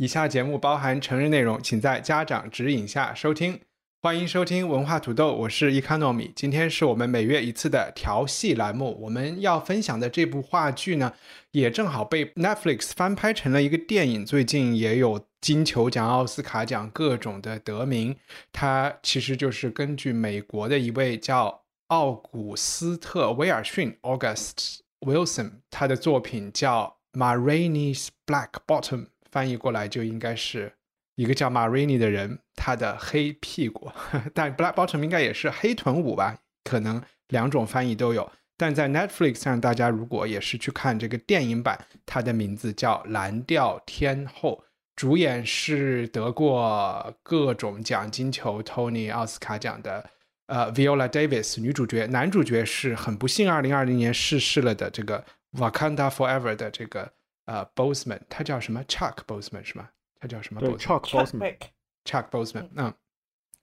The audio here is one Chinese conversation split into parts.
以下节目包含成人内容，请在家长指引下收听。欢迎收听文化土豆，我是伊卡糯米。今天是我们每月一次的调戏栏目。我们要分享的这部话剧呢，也正好被 Netflix 翻拍成了一个电影，最近也有金球奖、奥斯卡奖各种的得名。它其实就是根据美国的一位叫奥古斯特·威尔逊 （August Wilson） 他的作品叫《Marines Black Bottom》，翻译过来就应该是。一个叫 Marini 的人，他的黑屁股，但 Black Bottom 应该也是黑臀舞吧？可能两种翻译都有。但在 Netflix 上，大家如果也是去看这个电影版，它的名字叫《蓝调天后》，主演是得过各种奖，金球、Tony、奥斯卡奖的呃 Viola Davis 女主角，男主角是很不幸二零二零年逝世了的这个 Wakanda Forever 的这个呃 Boseman，他叫什么 Chuck Boseman 是吗？他叫什么？Chuck Boseman，Chuck Boseman。嗯，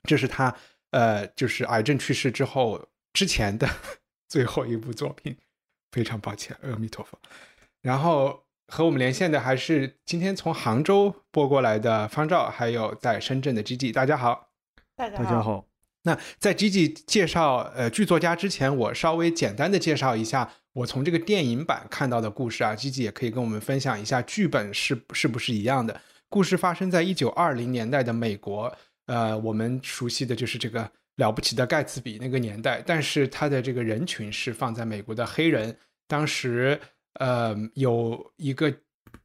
这是他呃，就是癌症去世之后之前的 最后一部作品。非常抱歉，阿弥陀佛。然后和我们连线的还是今天从杭州播过来的方照，还有在深圳的 Gigi。大家好，大家好。那在 Gigi 介绍呃剧作家之前，我稍微简单的介绍一下我从这个电影版看到的故事啊。Gigi 也可以跟我们分享一下剧本是是不是一样的。故事发生在一九二零年代的美国，呃，我们熟悉的就是这个了不起的盖茨比那个年代，但是他的这个人群是放在美国的黑人。当时，呃，有一个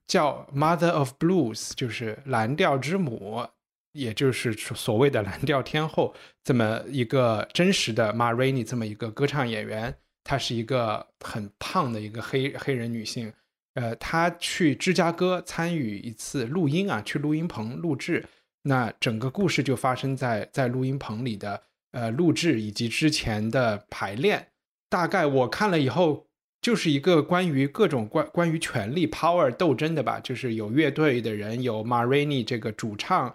叫 Mother of Blues，就是蓝调之母，也就是所谓的蓝调天后，这么一个真实的 Marini 这么一个歌唱演员，她是一个很胖的一个黑黑人女性。呃，她去芝加哥参与一次录音啊，去录音棚录制。那整个故事就发生在在录音棚里的呃录制以及之前的排练。大概我看了以后，就是一个关于各种关关于权力 power 斗争的吧。就是有乐队的人，有 Marini 这个主唱，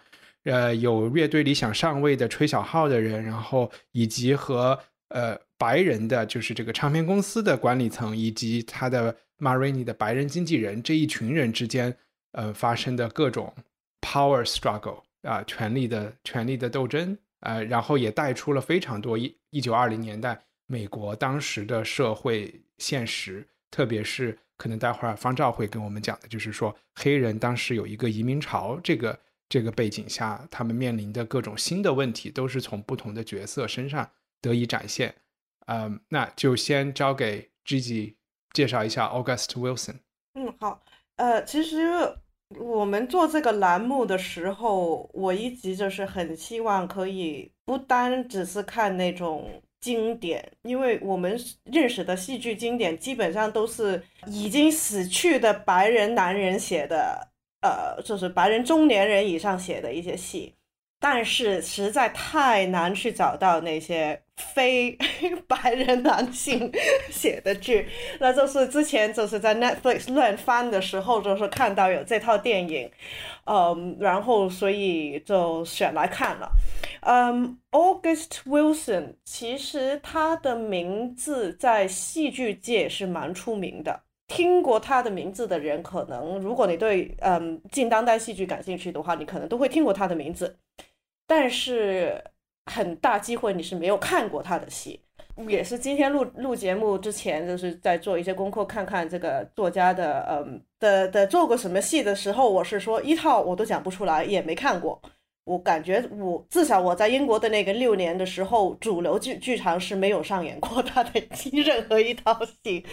呃，有乐队里想上位的吹小号的人，然后以及和呃白人的，就是这个唱片公司的管理层以及他的。Marini 的白人经纪人这一群人之间，呃，发生的各种 power struggle 啊，权力的权力的斗争，呃，然后也带出了非常多一一九二零年代美国当时的社会现实，特别是可能待会儿方照会跟我们讲的，就是说黑人当时有一个移民潮，这个这个背景下，他们面临的各种新的问题，都是从不同的角色身上得以展现。嗯，那就先交给 Gigi。介绍一下 August Wilson。嗯，好，呃，其实我们做这个栏目的时候，我一直就是很希望可以不单只是看那种经典，因为我们认识的戏剧经典基本上都是已经死去的白人男人写的，呃，就是白人中年人以上写的一些戏。但是实在太难去找到那些非 白人男性 写的剧，那就是之前就是在 Netflix 乱翻的时候，就是看到有这套电影，嗯，然后所以就选来看了。嗯，August Wilson 其实他的名字在戏剧界是蛮出名的，听过他的名字的人，可能如果你对嗯近当代戏剧感兴趣的话，你可能都会听过他的名字。但是很大机会你是没有看过他的戏，也是今天录录节目之前就是在做一些功课，看看这个作家的嗯的的做过什么戏的时候，我是说一套我都讲不出来，也没看过。我感觉我至少我在英国的那个六年的时候，主流剧剧场是没有上演过他的任何一套戏，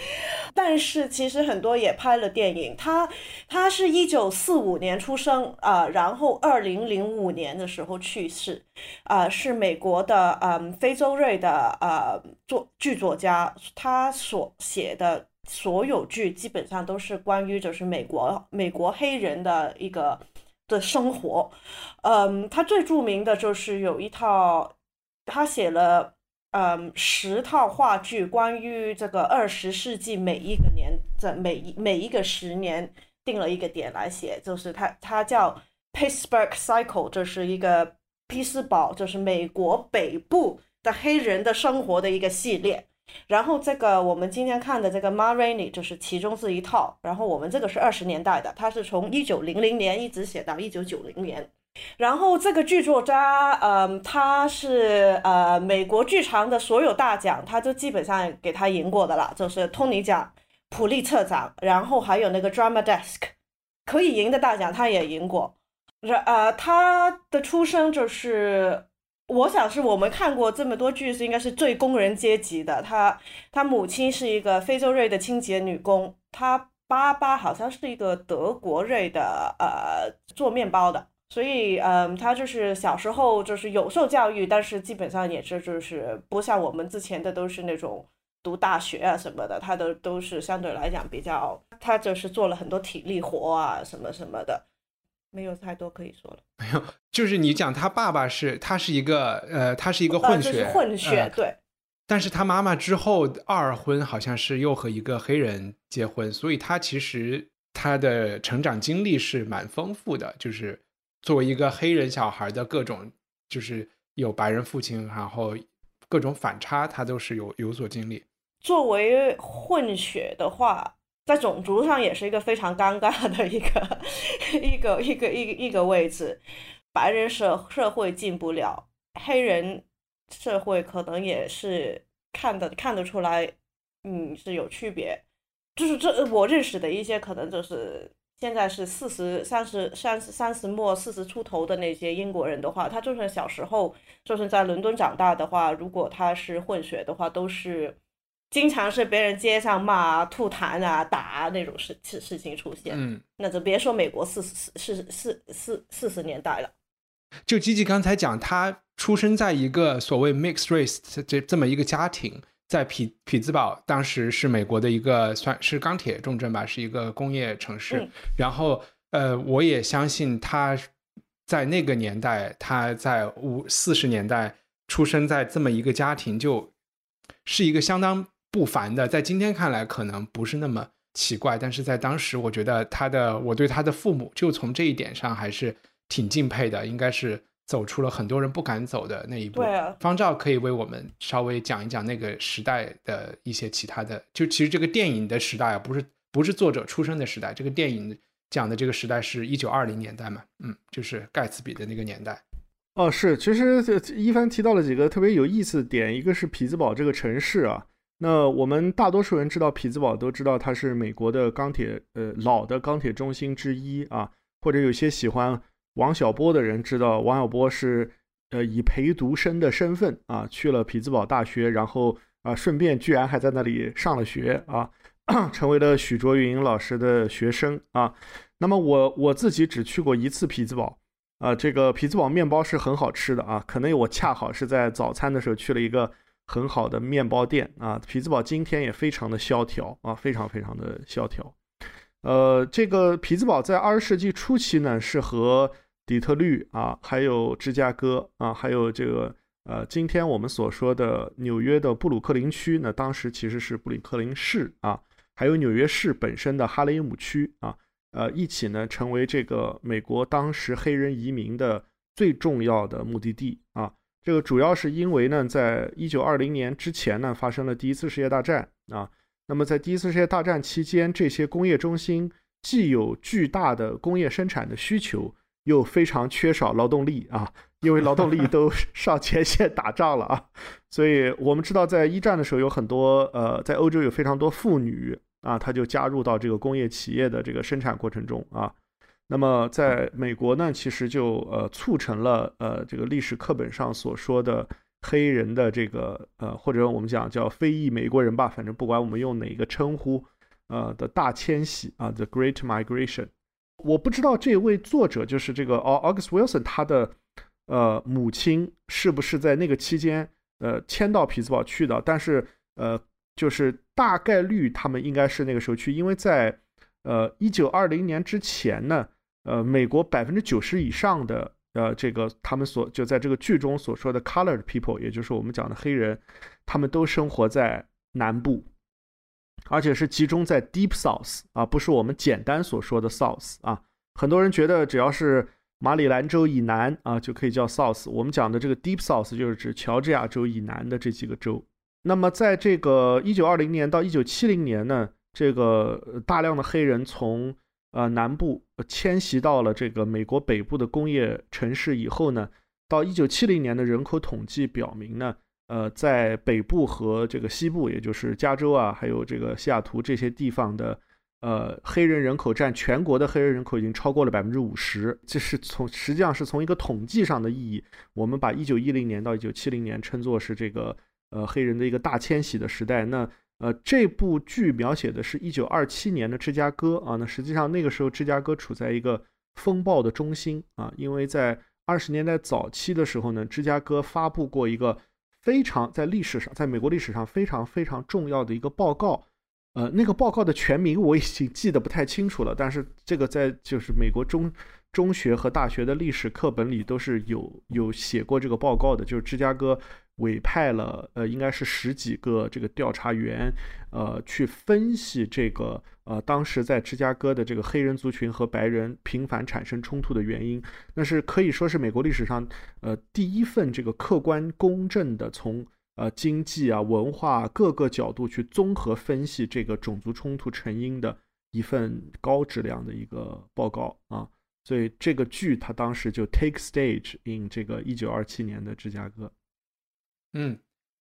但是其实很多也拍了电影。他他是一九四五年出生啊，然后二零零五年的时候去世，啊，是美国的嗯非洲裔的呃作剧作家，他所写的所有剧基本上都是关于就是美国美国黑人的一个的生活。嗯，他最著名的就是有一套，他写了嗯十套话剧，关于这个二十世纪每一个年这每一每一个十年定了一个点来写，就是他他叫 Pittsburgh Cycle，这是一个匹斯堡，就是美国北部的黑人的生活的一个系列。然后这个我们今天看的这个 Ma Rainey 就是其中是一套，然后我们这个是二十年代的，它是从一九零零年一直写到一九九零年。然后这个剧作家，嗯，他是呃美国剧场的所有大奖，他就基本上给他赢过的了，就是托尼奖、普利策奖，然后还有那个 Drama Desk 可以赢的大奖他也赢过。然呃，他的出生就是。我想是我们看过这么多剧是应该是最工人阶级的。他他母亲是一个非洲裔的清洁女工，他爸爸好像是一个德国裔的呃做面包的，所以嗯，他就是小时候就是有受教育，但是基本上也是就是不像我们之前的都是那种读大学啊什么的，他的都是相对来讲比较，他就是做了很多体力活啊什么什么的。没有太多可以说了。没有，就是你讲他爸爸是，他是一个呃，他是一个混血，混血对。但是他妈妈之后二婚，好像是又和一个黑人结婚，所以他其实他的成长经历是蛮丰富的。就是作为一个黑人小孩的各种，就是有白人父亲，然后各种反差，他都是有有所经历。作为混血的话。在种族上也是一个非常尴尬的一个一个一个一个一个位置，白人社社会进不了，黑人社会可能也是看得看得出来，嗯是有区别。就是这我认识的一些可能就是现在是四十三十三十三十末四十出头的那些英国人的话，他就算小时候就是在伦敦长大的话，如果他是混血的话，都是。经常是别人街上骂、吐痰啊、打啊那种事事事情出现，嗯，那就别说美国四四四四四四十年代了。就吉吉刚才讲，他出生在一个所谓 mixed race 这这么一个家庭，在匹匹兹堡，当时是美国的一个算是钢铁重镇吧，是一个工业城市。然后，呃，我也相信他在那个年代，他在五四十年代出生在这么一个家庭，就是一个相当。不凡的，在今天看来可能不是那么奇怪，但是在当时，我觉得他的，我对他的父母就从这一点上还是挺敬佩的，应该是走出了很多人不敢走的那一步。对啊，方照可以为我们稍微讲一讲那个时代的一些其他的，就其实这个电影的时代啊，不是不是作者出生的时代，这个电影讲的这个时代是一九二零年代嘛，嗯，就是盖茨比的那个年代。哦，是，其实一帆提到了几个特别有意思的点，一个是匹兹堡这个城市啊。那我们大多数人知道匹兹堡，都知道它是美国的钢铁，呃，老的钢铁中心之一啊。或者有些喜欢王小波的人知道，王小波是呃以陪读生的身份啊去了匹兹堡大学，然后啊顺便居然还在那里上了学啊，成为了许卓云老师的学生啊。那么我我自己只去过一次匹兹堡啊，这个匹兹堡面包是很好吃的啊，可能我恰好是在早餐的时候去了一个。很好的面包店啊，匹兹堡今天也非常的萧条啊，非常非常的萧条。呃，这个匹兹堡在二十世纪初期呢，是和底特律啊，还有芝加哥啊，还有这个呃，今天我们所说的纽约的布鲁克林区，那当时其实是布鲁克林市啊，还有纽约市本身的哈雷姆区啊，呃，一起呢成为这个美国当时黑人移民的最重要的目的地啊。这个主要是因为呢，在一九二零年之前呢，发生了第一次世界大战啊。那么在第一次世界大战期间，这些工业中心既有巨大的工业生产的需求，又非常缺少劳动力啊，因为劳动力 都上前线打仗了啊。所以我们知道，在一战的时候，有很多呃，在欧洲有非常多妇女啊，她就加入到这个工业企业的这个生产过程中啊。那么，在美国呢，其实就呃促成了呃这个历史课本上所说的黑人的这个呃或者我们讲叫非裔美国人吧，反正不管我们用哪个称呼，呃的大迁徙啊，the Great Migration。我不知道这位作者就是这个 August Wilson 他的呃母亲是不是在那个期间呃迁到匹兹堡去的，但是呃就是大概率他们应该是那个时候去，因为在呃一九二零年之前呢，呃，美国百分之九十以上的呃这个他们所就在这个剧中所说的 colored people，也就是我们讲的黑人，他们都生活在南部，而且是集中在 deep south 啊，不是我们简单所说的 south 啊。很多人觉得只要是马里兰州以南啊就可以叫 south，我们讲的这个 deep south 就是指乔治亚州以南的这几个州。那么，在这个一九二零年到一九七零年呢，这个大量的黑人从呃南部迁徙到了这个美国北部的工业城市以后呢，到一九七零年的人口统计表明呢，呃，在北部和这个西部，也就是加州啊，还有这个西雅图这些地方的，呃，黑人人口占全国的黑人人口已经超过了百分之五十。这是从实际上是从一个统计上的意义，我们把一九一零年到一九七零年称作是这个。呃，黑人的一个大迁徙的时代。那呃，这部剧描写的是一九二七年的芝加哥啊。那实际上那个时候，芝加哥处在一个风暴的中心啊。因为在二十年代早期的时候呢，芝加哥发布过一个非常在历史上，在美国历史上非常非常重要的一个报告。呃，那个报告的全名我已经记得不太清楚了，但是这个在就是美国中中学和大学的历史课本里都是有有写过这个报告的，就是芝加哥。委派了呃，应该是十几个这个调查员，呃，去分析这个呃，当时在芝加哥的这个黑人族群和白人频繁产生冲突的原因。那是可以说是美国历史上呃第一份这个客观公正的从呃经济啊、文化各个角度去综合分析这个种族冲突成因的一份高质量的一个报告啊。所以这个剧它当时就 take stage in 这个一九二七年的芝加哥。嗯，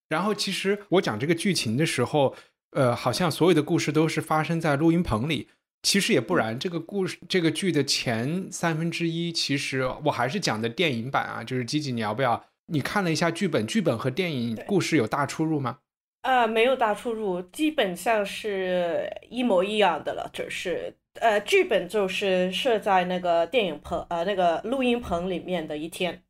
然后其实我讲这个剧情的时候，呃，好像所有的故事都是发生在录音棚里。其实也不然，这个故事这个剧的前三分之一，其实我还是讲的电影版啊。就是吉吉，你要不要？你看了一下剧本，剧本和电影故事有大出入吗？呃，没有大出入，基本上是一模一样的了。就是呃，剧本就是设在那个电影棚呃那个录音棚里面的一天。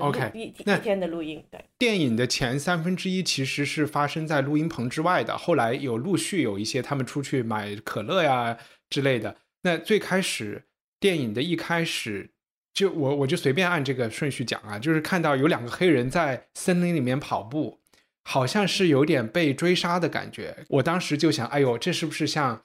OK，一一天的录音，对。电影的前三分之一其实是发生在录音棚之外的，后来有陆续有一些他们出去买可乐呀之类的。那最开始电影的一开始，就我我就随便按这个顺序讲啊，就是看到有两个黑人在森林里面跑步，好像是有点被追杀的感觉。我当时就想，哎呦，这是不是像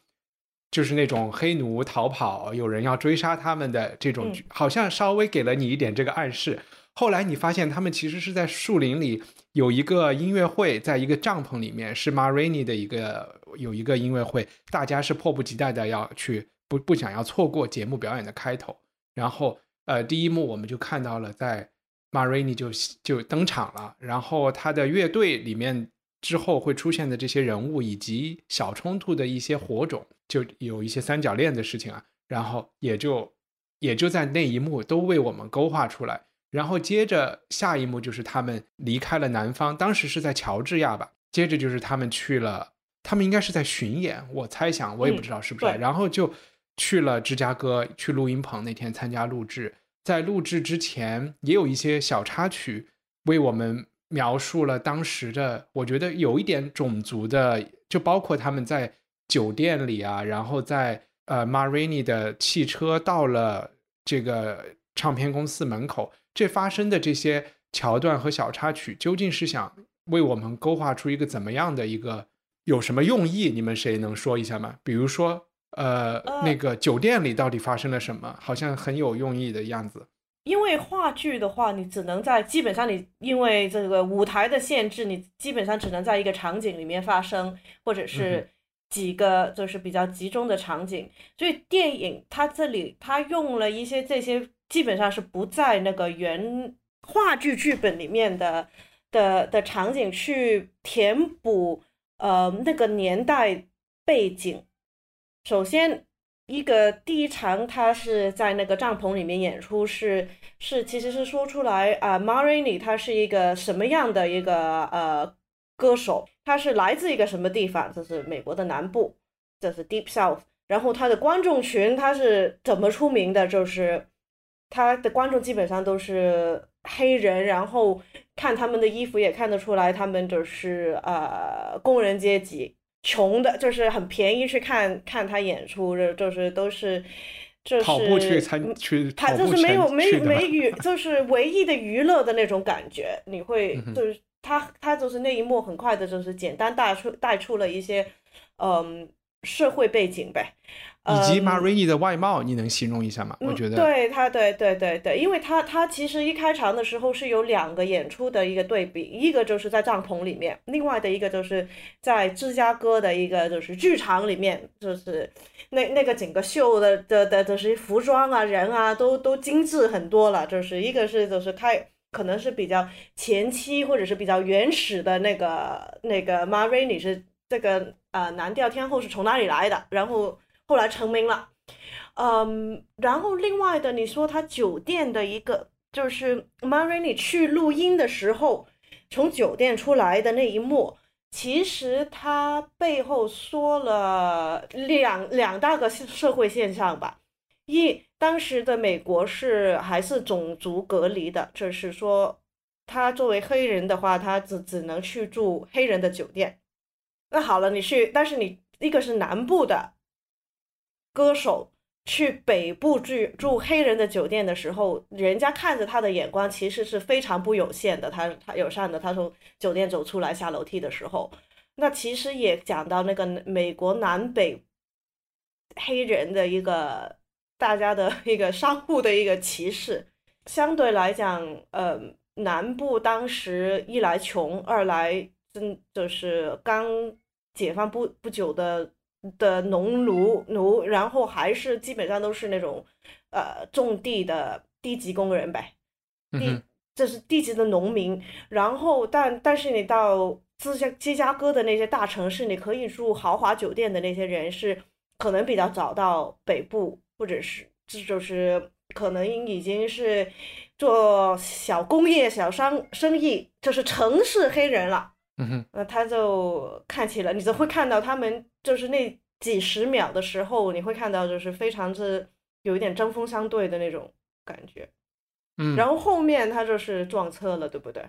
就是那种黑奴逃跑，有人要追杀他们的这种？好像稍微给了你一点这个暗示。后来你发现他们其实是在树林里有一个音乐会，在一个帐篷里面是 Marini 的一个有一个音乐会，大家是迫不及待的要去，不不想要错过节目表演的开头。然后呃，第一幕我们就看到了在 Marini 就就登场了，然后他的乐队里面之后会出现的这些人物以及小冲突的一些火种，就有一些三角恋的事情啊，然后也就也就在那一幕都为我们勾画出来。然后接着下一幕就是他们离开了南方，当时是在乔治亚吧。接着就是他们去了，他们应该是在巡演，我猜想，我也不知道是不是。然后就去了芝加哥，去录音棚那天参加录制。在录制之前，也有一些小插曲为我们描述了当时的，我觉得有一点种族的，就包括他们在酒店里啊，然后在呃 Marini 的汽车到了这个唱片公司门口。这发生的这些桥段和小插曲，究竟是想为我们勾画出一个怎么样的一个有什么用意？你们谁能说一下吗？比如说，呃，那个酒店里到底发生了什么？好像很有用意的样子。因为话剧的话，你只能在基本上你因为这个舞台的限制，你基本上只能在一个场景里面发生，或者是几个就是比较集中的场景。所以电影它这里它用了一些这些。基本上是不在那个原话剧剧本里面的的的场景去填补呃那个年代背景。首先，一个第一场他是在那个帐篷里面演出，是是其实是说出来啊，Marini 他是一个什么样的一个呃歌手？他是来自一个什么地方？这是美国的南部，这是 Deep South。然后他的观众群他是怎么出名的？就是。他的观众基本上都是黑人，然后看他们的衣服也看得出来，他们就是呃工人阶级，穷的，就是很便宜去看看他演出，就就是都是。就是跑步去参去，他就是没有没没娱，就是唯一的娱乐的那种感觉。你会就是他他就是那一幕很快的，就是简单带出带出了一些嗯社会背景呗。以及 Marini 的外貌，你能形容一下吗？我觉得对他，对对对对，因为他他其实一开场的时候是有两个演出的一个对比，一个就是在帐篷里面，另外的一个就是在芝加哥的一个就是剧场里面，就是那那个整个秀的的的就是服装啊人啊都都精致很多了，就是一个是就是开可能是比较前期或者是比较原始的那个那个 Marini 是这个呃蓝调天后是从哪里来的，然后。后来成名了，嗯，然后另外的，你说他酒店的一个，就是 Marini 去录音的时候，从酒店出来的那一幕，其实他背后说了两两大个社会现象吧。一，当时的美国是还是种族隔离的，就是说他作为黑人的话，他只只能去住黑人的酒店。那好了，你去，但是你一个是南部的。歌手去北部住住黑人的酒店的时候，人家看着他的眼光其实是非常不友善的。他他友善的，他从酒店走出来下楼梯的时候，那其实也讲到那个美国南北黑人的一个大家的一个商户的一个歧视。相对来讲，呃，南部当时一来穷，二来真就是刚解放不不久的。的农奴奴，然后还是基本上都是那种，呃，种地的低级工人呗，低这是低级的农民。然后，但但是你到芝加芝加哥的那些大城市，你可以住豪华酒店的那些人是可能比较早到北部，或者是这就是可能已经是做小工业、小商生意，就是城市黑人了。嗯哼，那他就看起来，你就会看到他们就是那几十秒的时候，你会看到就是非常之有一点针锋相对的那种感觉，嗯，然后后面他就是撞车了，对不对？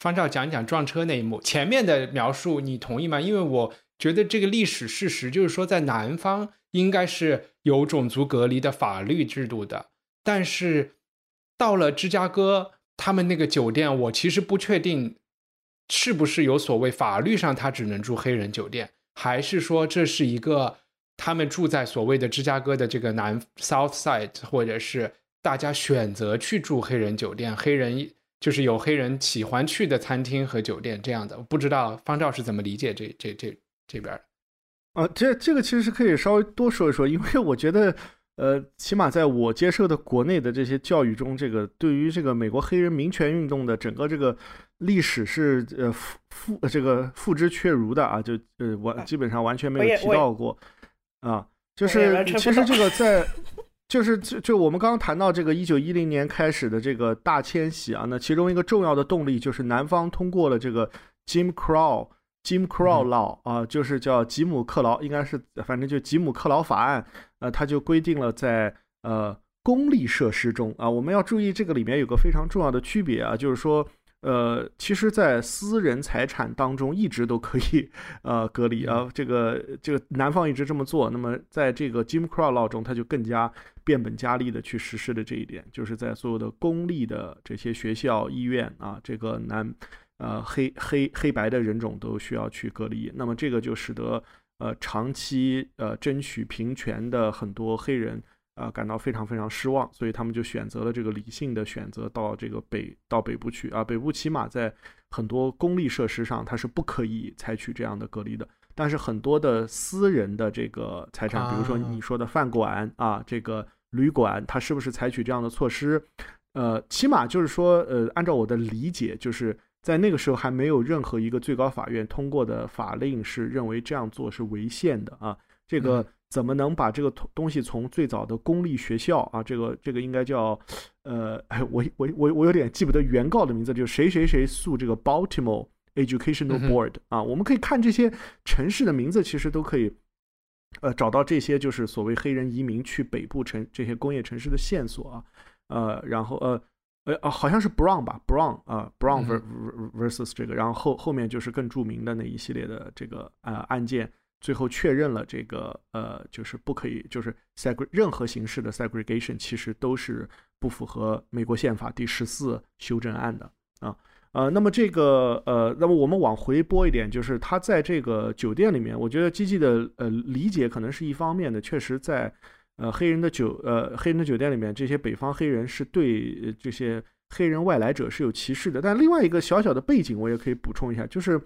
方照讲讲撞车那一幕，前面的描述你同意吗？因为我觉得这个历史事实就是说，在南方应该是有种族隔离的法律制度的，但是到了芝加哥，他们那个酒店，我其实不确定。是不是有所谓法律上他只能住黑人酒店，还是说这是一个他们住在所谓的芝加哥的这个南 South Side，或者是大家选择去住黑人酒店，黑人就是有黑人喜欢去的餐厅和酒店这样的？不知道方照是怎么理解这这这这边的？啊，这这个其实是可以稍微多说一说，因为我觉得。呃，起码在我接受的国内的这些教育中，这个对于这个美国黑人民权运动的整个这个历史是呃复复这个复之却如的啊，就呃完基本上完全没有提到过啊，就是其实这个在 就是就就我们刚刚谈到这个一九一零年开始的这个大迁徙啊，那其中一个重要的动力就是南方通过了这个 Jim Crow。Jim Crow Law 啊，就是叫吉姆克劳，应该是反正就吉姆克劳法案，呃，它就规定了在呃公立设施中啊，我们要注意这个里面有个非常重要的区别啊，就是说呃，其实，在私人财产当中一直都可以呃隔离。啊，这个这个南方一直这么做，那么在这个 Jim Crow Law 中，他就更加变本加厉的去实施的这一点，就是在所有的公立的这些学校、医院啊，这个南。呃，黑黑黑白的人种都需要去隔离，那么这个就使得呃长期呃争取平权的很多黑人啊感到非常非常失望，所以他们就选择了这个理性的选择，到这个北到北部去啊。北部起码在很多公立设施上，它是不可以采取这样的隔离的，但是很多的私人的这个财产，比如说你说的饭馆啊，这个旅馆，它是不是采取这样的措施？呃，起码就是说，呃，按照我的理解，就是。在那个时候还没有任何一个最高法院通过的法令是认为这样做是违宪的啊，这个怎么能把这个东西从最早的公立学校啊，这个这个应该叫，呃，我我我我有点记不得原告的名字，就是谁谁谁诉这个 Baltimore Educational Board 啊，我们可以看这些城市的名字，其实都可以，呃，找到这些就是所谓黑人移民去北部城这些工业城市的线索啊，呃，然后呃。呃啊，好像是 Brown 吧，Brown 啊，Brown versus 这个，然后后后面就是更著名的那一系列的这个呃案件，最后确认了这个呃就是不可以，就是 segr 任何形式的 segregation 其实都是不符合美国宪法第十四修正案的啊呃，那么这个呃，那么我们往回拨一点，就是他在这个酒店里面，我觉得基基的呃理解可能是一方面的，确实在。呃，黑人的酒，呃，黑人的酒店里面，这些北方黑人是对这些黑人外来者是有歧视的。但另外一个小小的背景，我也可以补充一下，就是，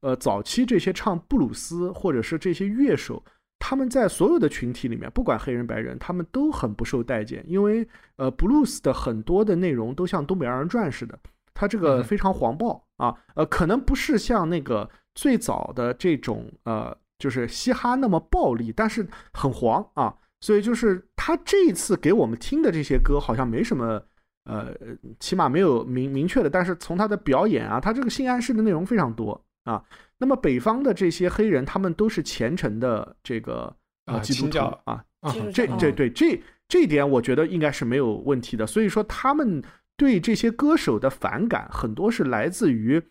呃，早期这些唱布鲁斯或者是这些乐手，他们在所有的群体里面，不管黑人白人，他们都很不受待见，因为，呃，布鲁斯的很多的内容都像东北二人转似的，他这个非常黄暴啊，呃，可能不是像那个最早的这种，呃，就是嘻哈那么暴力，但是很黄啊。所以就是他这一次给我们听的这些歌，好像没什么，呃，起码没有明明确的。但是从他的表演啊，他这个性暗示的内容非常多啊。那么北方的这些黑人，他们都是虔诚的这个啊基督徒啊，这这对这这一点，我觉得应该是没有问题的。所以说他们对这些歌手的反感，很多是来自于，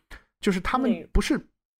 就是他们不是。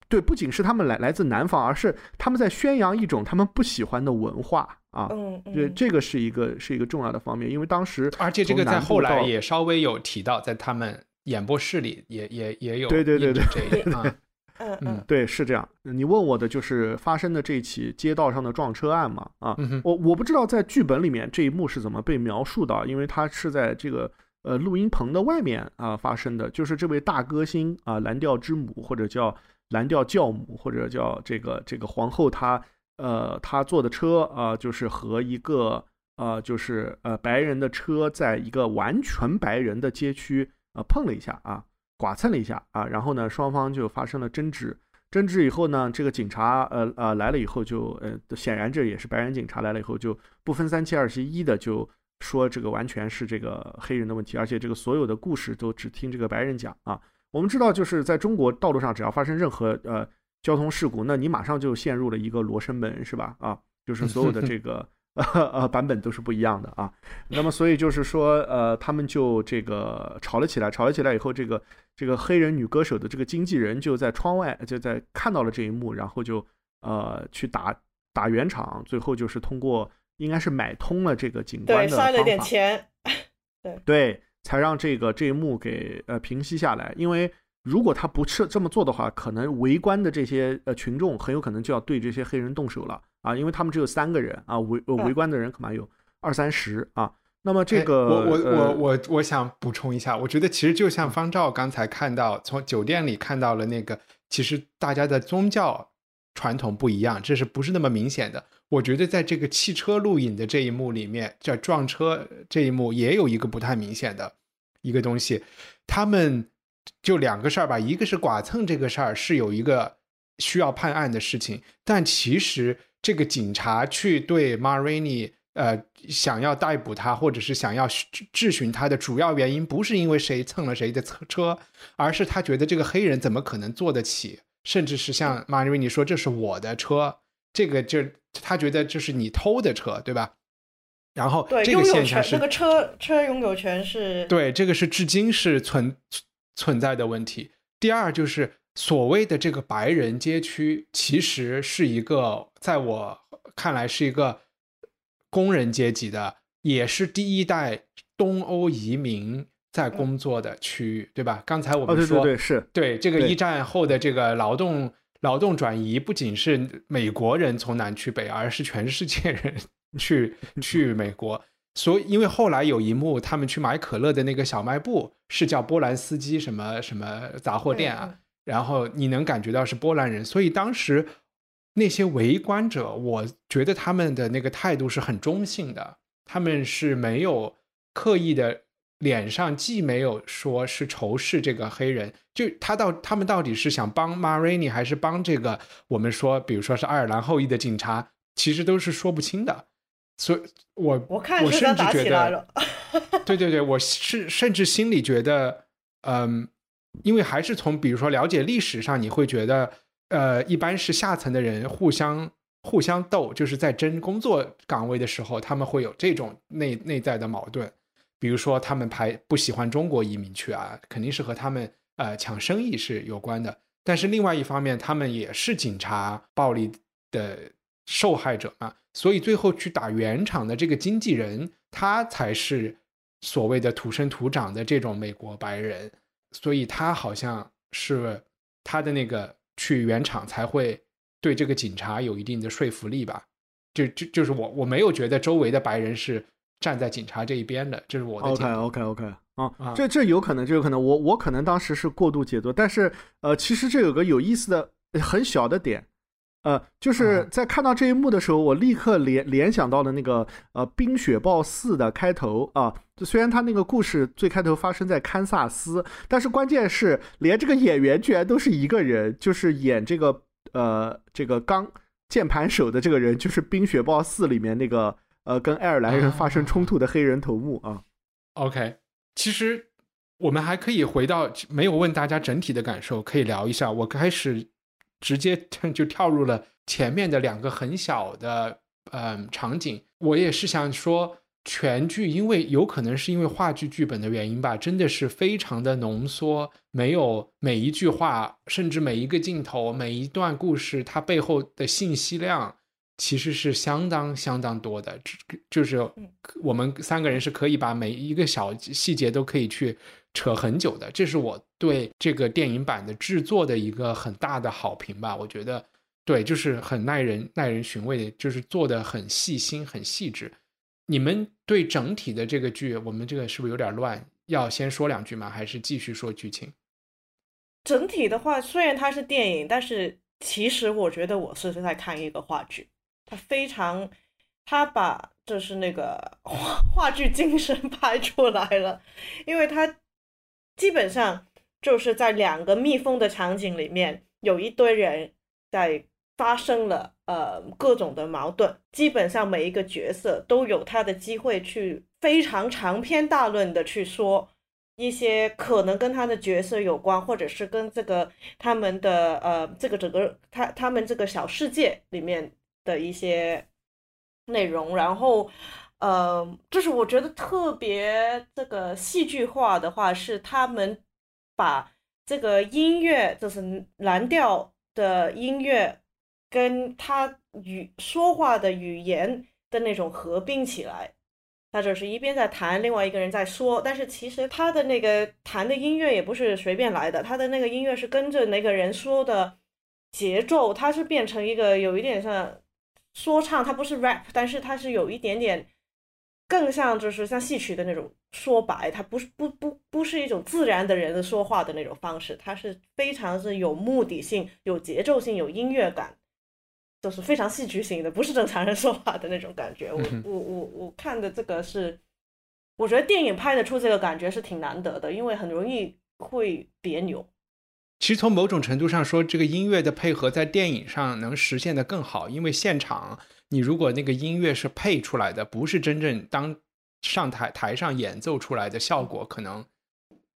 对，不仅是他们来来自南方，而是他们在宣扬一种他们不喜欢的文化啊。嗯，对，这个是一个是一个重要的方面，因为当时而且这个在后来也稍微有提到，在他们演播室里也也也有对对对对这一点啊。嗯嗯，对，是这样。你问我的就是发生的这起街道上的撞车案嘛？啊，我我不知道在剧本里面这一幕是怎么被描述的，因为它是在这个呃录音棚的外面啊发生的，就是这位大歌星啊蓝调之母或者叫。蓝调教母或者叫这个这个皇后，她呃她坐的车啊，就是和一个呃就是呃白人的车，在一个完全白人的街区呃碰了一下啊，剐蹭了一下啊，然后呢双方就发生了争执，争执以后呢，这个警察呃呃来了以后就呃显然这也是白人警察来了以后就不分三七二十一的就说这个完全是这个黑人的问题，而且这个所有的故事都只听这个白人讲啊。我们知道，就是在中国道路上，只要发生任何呃交通事故，那你马上就陷入了一个罗生门，是吧？啊，就是所有的这个呃版本都是不一样的啊。那么，所以就是说，呃，他们就这个吵了起来，吵了起来以后，这个这个黑人女歌手的这个经纪人就在窗外就在看到了这一幕，然后就呃去打打圆场，最后就是通过应该是买通了这个警官的塞了点钱，对对。才让这个这一幕给呃平息下来，因为如果他不是这么做的话，可能围观的这些呃群众很有可能就要对这些黑人动手了啊，因为他们只有三个人啊，围围观的人恐怕有二三十啊。那么这个我我我我我想补充一下，我觉得其实就像方照刚才看到从酒店里看到了那个，其实大家的宗教传统不一样，这是不是那么明显的？我觉得在这个汽车录影的这一幕里面，这撞车这一幕也有一个不太明显的一个东西。他们就两个事儿吧，一个是剐蹭这个事儿是有一个需要判案的事情，但其实这个警察去对 Marini 呃想要逮捕他或者是想要质询他的主要原因，不是因为谁蹭了谁的车车，而是他觉得这个黑人怎么可能坐得起，甚至是像 Marini 说这是我的车。这个就他觉得就是你偷的车，对吧？然后这个现象是这个车车拥有权是对这个是至今是存存在的问题。第二就是所谓的这个白人街区，其实是一个在我看来是一个工人阶级的，也是第一代东欧移民在工作的区域，对吧？刚才我们说对对是对这个一战后的这个劳动。劳动转移不仅是美国人从南去北，而是全世界人 去去美国。所以，因为后来有一幕，他们去买可乐的那个小卖部是叫波兰斯基什么什么杂货店啊，然后你能感觉到是波兰人。所以当时那些围观者，我觉得他们的那个态度是很中性的，他们是没有刻意的。脸上既没有说是仇视这个黑人，就他到他们到底是想帮 Marini 还是帮这个我们说，比如说是爱尔兰后裔的警察，其实都是说不清的。所以，我我看我甚至觉得，对对对，我是甚至心里觉得，嗯，因为还是从比如说了解历史上，你会觉得，呃，一般是下层的人互相互相斗，就是在争工作岗位的时候，他们会有这种内内在的矛盾。比如说他们排不喜欢中国移民去啊，肯定是和他们呃抢生意是有关的。但是另外一方面，他们也是警察暴力的受害者嘛，所以最后去打圆场的这个经纪人，他才是所谓的土生土长的这种美国白人，所以他好像是他的那个去圆场才会对这个警察有一定的说服力吧。就就就是我我没有觉得周围的白人是站在警察这一边的，这是我的 OK OK OK。啊，这这有可能，这有可能，我我可能当时是过度解读，但是呃，其实这有个有意思的很小的点，呃，就是在看到这一幕的时候，我立刻联联想到了那个呃《冰雪暴四》的开头啊，虽然他那个故事最开头发生在堪萨斯，但是关键是连这个演员居然都是一个人，就是演这个呃这个钢键盘手的这个人，就是《冰雪暴四》里面那个呃跟爱尔兰人发生冲突的黑人头目啊，OK。其实我们还可以回到没有问大家整体的感受，可以聊一下。我开始直接就跳入了前面的两个很小的嗯场景。我也是想说，全剧因为有可能是因为话剧剧本的原因吧，真的是非常的浓缩，没有每一句话，甚至每一个镜头、每一段故事，它背后的信息量。其实是相当相当多的，就是我们三个人是可以把每一个小细节都可以去扯很久的。这是我对这个电影版的制作的一个很大的好评吧。我觉得，对，就是很耐人耐人寻味的，就是做的很细心、很细致。你们对整体的这个剧，我们这个是不是有点乱？要先说两句吗？还是继续说剧情？整体的话，虽然它是电影，但是其实我觉得我是在看一个话剧。他非常，他把就是那个话 话剧精神 拍出来了，因为他基本上就是在两个密封的场景里面，有一堆人在发生了呃各种的矛盾，基本上每一个角色都有他的机会去非常长篇大论的去说一些可能跟他的角色有关，或者是跟这个他们的呃这个整个他他们这个小世界里面。的一些内容，然后，呃，就是我觉得特别这个戏剧化的话，是他们把这个音乐，就是蓝调的音乐，跟他语说话的语言的那种合并起来。他就是一边在弹，另外一个人在说，但是其实他的那个弹的音乐也不是随便来的，他的那个音乐是跟着那个人说的节奏，它是变成一个有一点像。说唱它不是 rap，但是它是有一点点更像就是像戏曲的那种说白，它不是不不不是一种自然的人的说话的那种方式，它是非常是有目的性、有节奏性、有音乐感，就是非常戏剧性的，不是正常人说话的那种感觉。我我我我看的这个是，我觉得电影拍得出这个感觉是挺难得的，因为很容易会别扭。其实从某种程度上说，这个音乐的配合在电影上能实现的更好，因为现场你如果那个音乐是配出来的，不是真正当上台台上演奏出来的效果，可能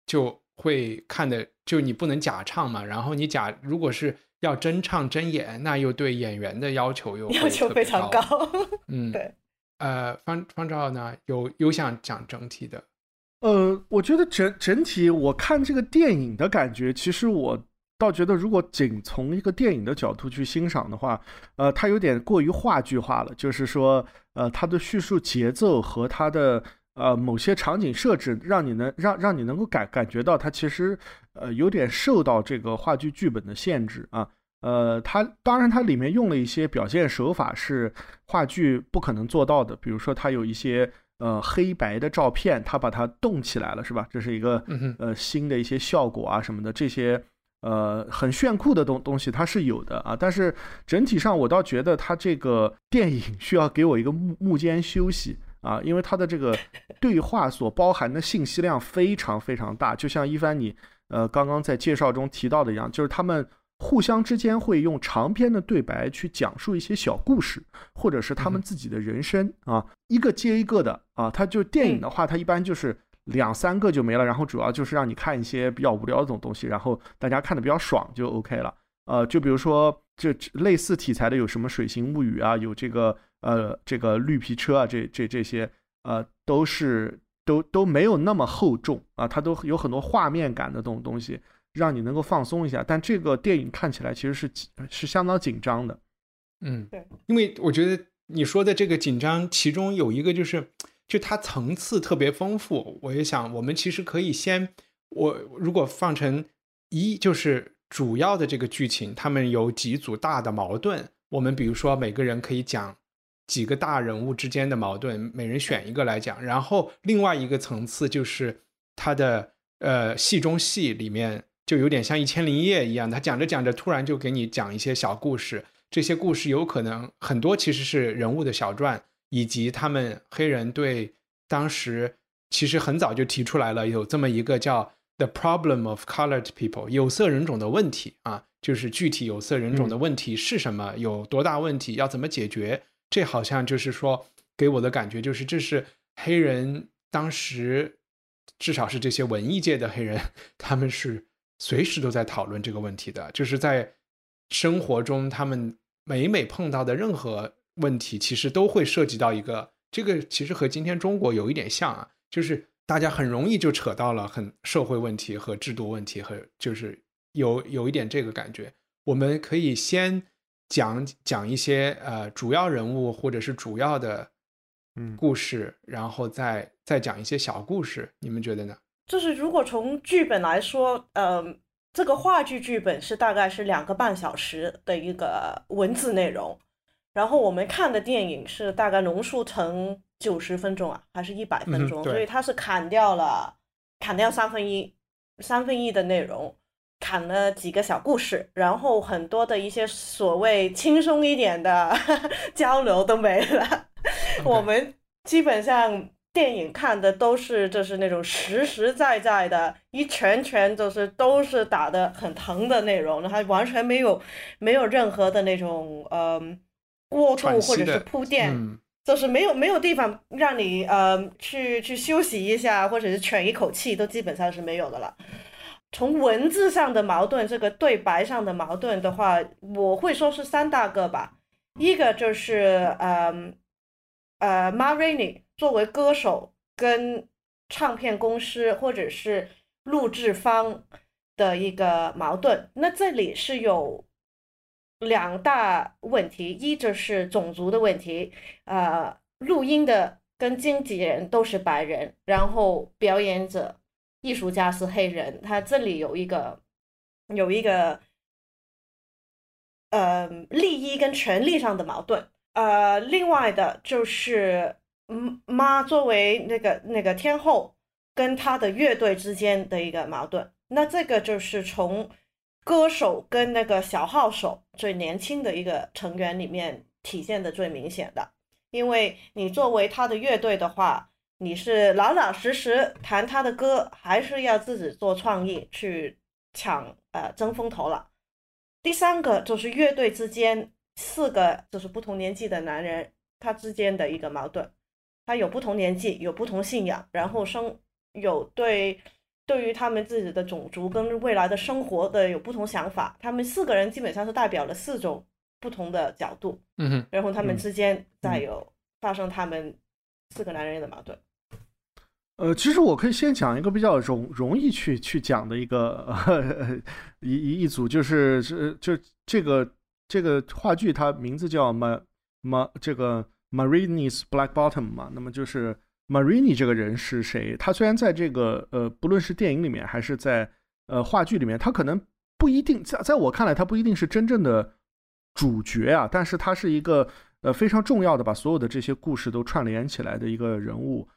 就会看的就你不能假唱嘛。然后你假如果是要真唱真演，那又对演员的要求又要求非常高。嗯，对。呃，方方照呢，有有想讲整体的。呃，我觉得整整体我看这个电影的感觉，其实我倒觉得，如果仅从一个电影的角度去欣赏的话，呃，它有点过于话剧化了。就是说，呃，它的叙述节奏和它的呃某些场景设置，让你能让让你能够感感觉到它其实呃有点受到这个话剧剧本的限制啊。呃，它当然它里面用了一些表现手法是话剧不可能做到的，比如说它有一些。呃，黑白的照片，它把它动起来了，是吧？这是一个呃新的一些效果啊什么的，这些呃很炫酷的东东西它是有的啊。但是整体上，我倒觉得它这个电影需要给我一个 幕幕间休息啊，因为它的这个 对话所包含的信息量非常非常大，就像一帆你呃刚刚在介绍中提到的一样，就是他们。互相之间会用长篇的对白去讲述一些小故事，或者是他们自己的人生啊，一个接一个的啊。他就电影的话，它一般就是两三个就没了，然后主要就是让你看一些比较无聊的这种东西，然后大家看的比较爽就 OK 了。呃，就比如说这类似题材的有什么《水形物语》啊，有这个呃这个绿皮车啊，这这这些呃都是。都都没有那么厚重啊，它都有很多画面感的这种东西，让你能够放松一下。但这个电影看起来其实是是相当紧张的。嗯，对，因为我觉得你说的这个紧张，其中有一个就是，就它层次特别丰富。我也想，我们其实可以先，我如果放成一，就是主要的这个剧情，他们有几组大的矛盾。我们比如说每个人可以讲几个大人物之间的矛盾，每人选一个来讲。然后另外一个层次就是他的呃戏中戏里面，就有点像《一千零一夜》一样，他讲着讲着突然就给你讲一些小故事。这些故事有可能很多其实是人物的小传，以及他们黑人对当时其实很早就提出来了有这么一个叫 the problem of colored people 有色人种的问题啊，就是具体有色人种的问题是什么，有多大问题，要怎么解决？这好像就是说给我的感觉就是这是黑人当时至少是这些文艺界的黑人，他们是随时都在讨论这个问题的，就是在生活中他们。每每碰到的任何问题，其实都会涉及到一个，这个其实和今天中国有一点像啊，就是大家很容易就扯到了很社会问题和制度问题，和就是有有一点这个感觉。我们可以先讲讲一些呃主要人物或者是主要的嗯故事，然后再再讲一些小故事，你们觉得呢？就是如果从剧本来说，嗯。这个话剧剧本是大概是两个半小时的一个文字内容，然后我们看的电影是大概浓缩成九十分钟啊，还是一百分钟？所以它是砍掉了，砍掉三分一，三分一的内容，砍了几个小故事，然后很多的一些所谓轻松一点的 交流都没了，我们基本上。电影看的都是就是那种实实在在的，一拳拳就是都是打的很疼的内容，还完全没有没有任何的那种呃过渡或者是铺垫，就是没有没有地方让你呃去去休息一下或者是喘一口气，都基本上是没有的了。从文字上的矛盾，这个对白上的矛盾的话，我会说是三大个吧，一个就是呃呃 m a r i n i 作为歌手跟唱片公司或者是录制方的一个矛盾，那这里是有两大问题，一就是种族的问题，呃，录音的跟经纪人都是白人，然后表演者、艺术家是黑人，他这里有一个有一个呃利益跟权利上的矛盾，呃，另外的就是。嗯妈作为那个那个天后，跟她的乐队之间的一个矛盾，那这个就是从歌手跟那个小号手最年轻的一个成员里面体现的最明显的。因为你作为他的乐队的话，你是老老实实弹他的歌，还是要自己做创意去抢呃争风头了？第三个就是乐队之间四个就是不同年纪的男人，他之间的一个矛盾。他有不同年纪，有不同信仰，然后生有对对于他们自己的种族跟未来的生活的有不同想法。他们四个人基本上是代表了四种不同的角度，嗯哼，然后他们之间再有发生他们四个男人的矛盾。呃，其实我可以先讲一个比较容容易去去讲的一个 一一一组，就是是就这个这个话剧，它名字叫马马这个。Marini's Black Bottom 嘛，那么就是 Marini 这个人是谁？他虽然在这个呃，不论是电影里面还是在呃话剧里面，他可能不一定在在我看来，他不一定是真正的主角啊，但是他是一个呃非常重要的把所有的这些故事都串联起来的一个人物。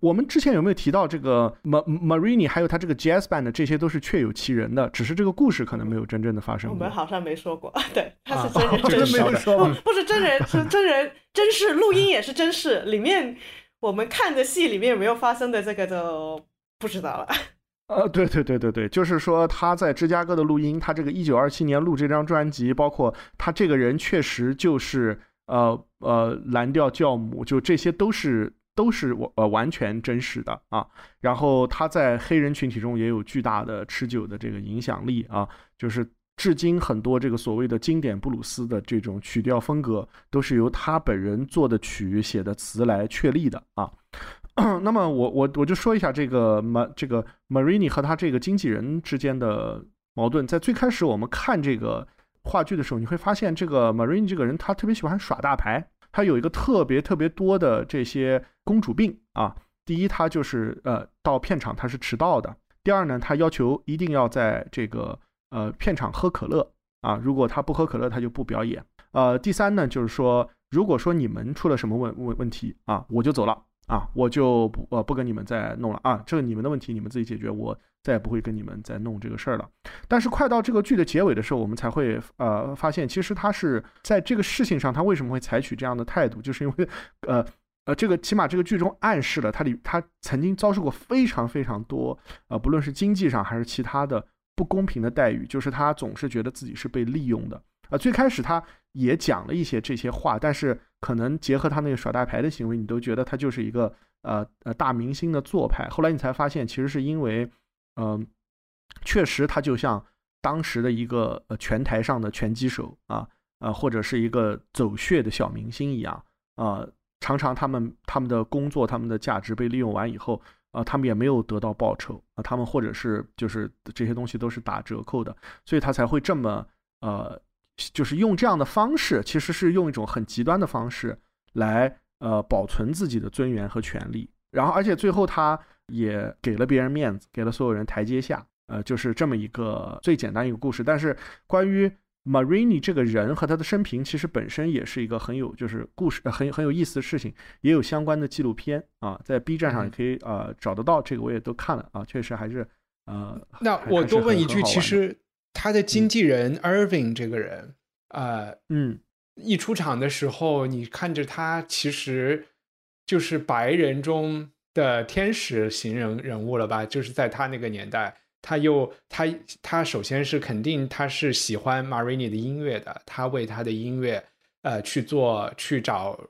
我们之前有没有提到这个 Ma Marini，还有他这个 Jazz Band，这些都是确有其人的，只是这个故事可能没有真正的发生。我们好像没说过，对，他是真人真事，不不是真人，是真人真事，录音也是真事。里面我们看的戏里面有没有发生的这个就不知道了。呃，对对对对对，就是说他在芝加哥的录音，他这个一九二七年录这张专辑，包括他这个人确实就是呃呃蓝调教母，就这些都是。都是我呃完全真实的啊，然后他在黑人群体中也有巨大的持久的这个影响力啊，就是至今很多这个所谓的经典布鲁斯的这种曲调风格，都是由他本人做的曲写的词来确立的啊。那么我我我就说一下这个马这个 Marini 和他这个经纪人之间的矛盾。在最开始我们看这个话剧的时候，你会发现这个 Marini 这个人他特别喜欢耍大牌，他有一个特别特别多的这些公主病啊。第一，他就是呃到片场他是迟到的；第二呢，他要求一定要在这个呃片场喝可乐啊，如果他不喝可乐，他就不表演。呃，第三呢，就是说如果说你们出了什么问问问题啊，我就走了。啊，我就不呃不跟你们再弄了啊，这个你们的问题你们自己解决，我再也不会跟你们再弄这个事儿了。但是快到这个剧的结尾的时候，我们才会呃发现，其实他是在这个事情上，他为什么会采取这样的态度，就是因为呃呃这个起码这个剧中暗示了他里他曾经遭受过非常非常多呃不论是经济上还是其他的不公平的待遇，就是他总是觉得自己是被利用的啊。最开始他也讲了一些这些话，但是。可能结合他那个耍大牌的行为，你都觉得他就是一个呃呃大明星的做派。后来你才发现，其实是因为，嗯，确实他就像当时的一个呃拳台上的拳击手啊，呃或者是一个走穴的小明星一样啊。常常他们他们的工作、他们的价值被利用完以后啊，他们也没有得到报酬啊，他们或者是就是这些东西都是打折扣的，所以他才会这么呃。就是用这样的方式，其实是用一种很极端的方式来呃保存自己的尊严和权利。然后，而且最后他也给了别人面子，给了所有人台阶下。呃，就是这么一个最简单一个故事。但是关于 Marini 这个人和他的生平，其实本身也是一个很有就是故事很很有意思的事情，也有相关的纪录片啊，在 B 站上也可以呃找得到。这个我也都看了啊，确实还是呃。那我多问一句，其实。他的经纪人 Irving 这个人，呃，嗯，一出场的时候，你看着他，其实就是白人中的天使型人人物了吧？就是在他那个年代，他又他他首先是肯定他是喜欢 Marini 的音乐的，他为他的音乐呃去做去找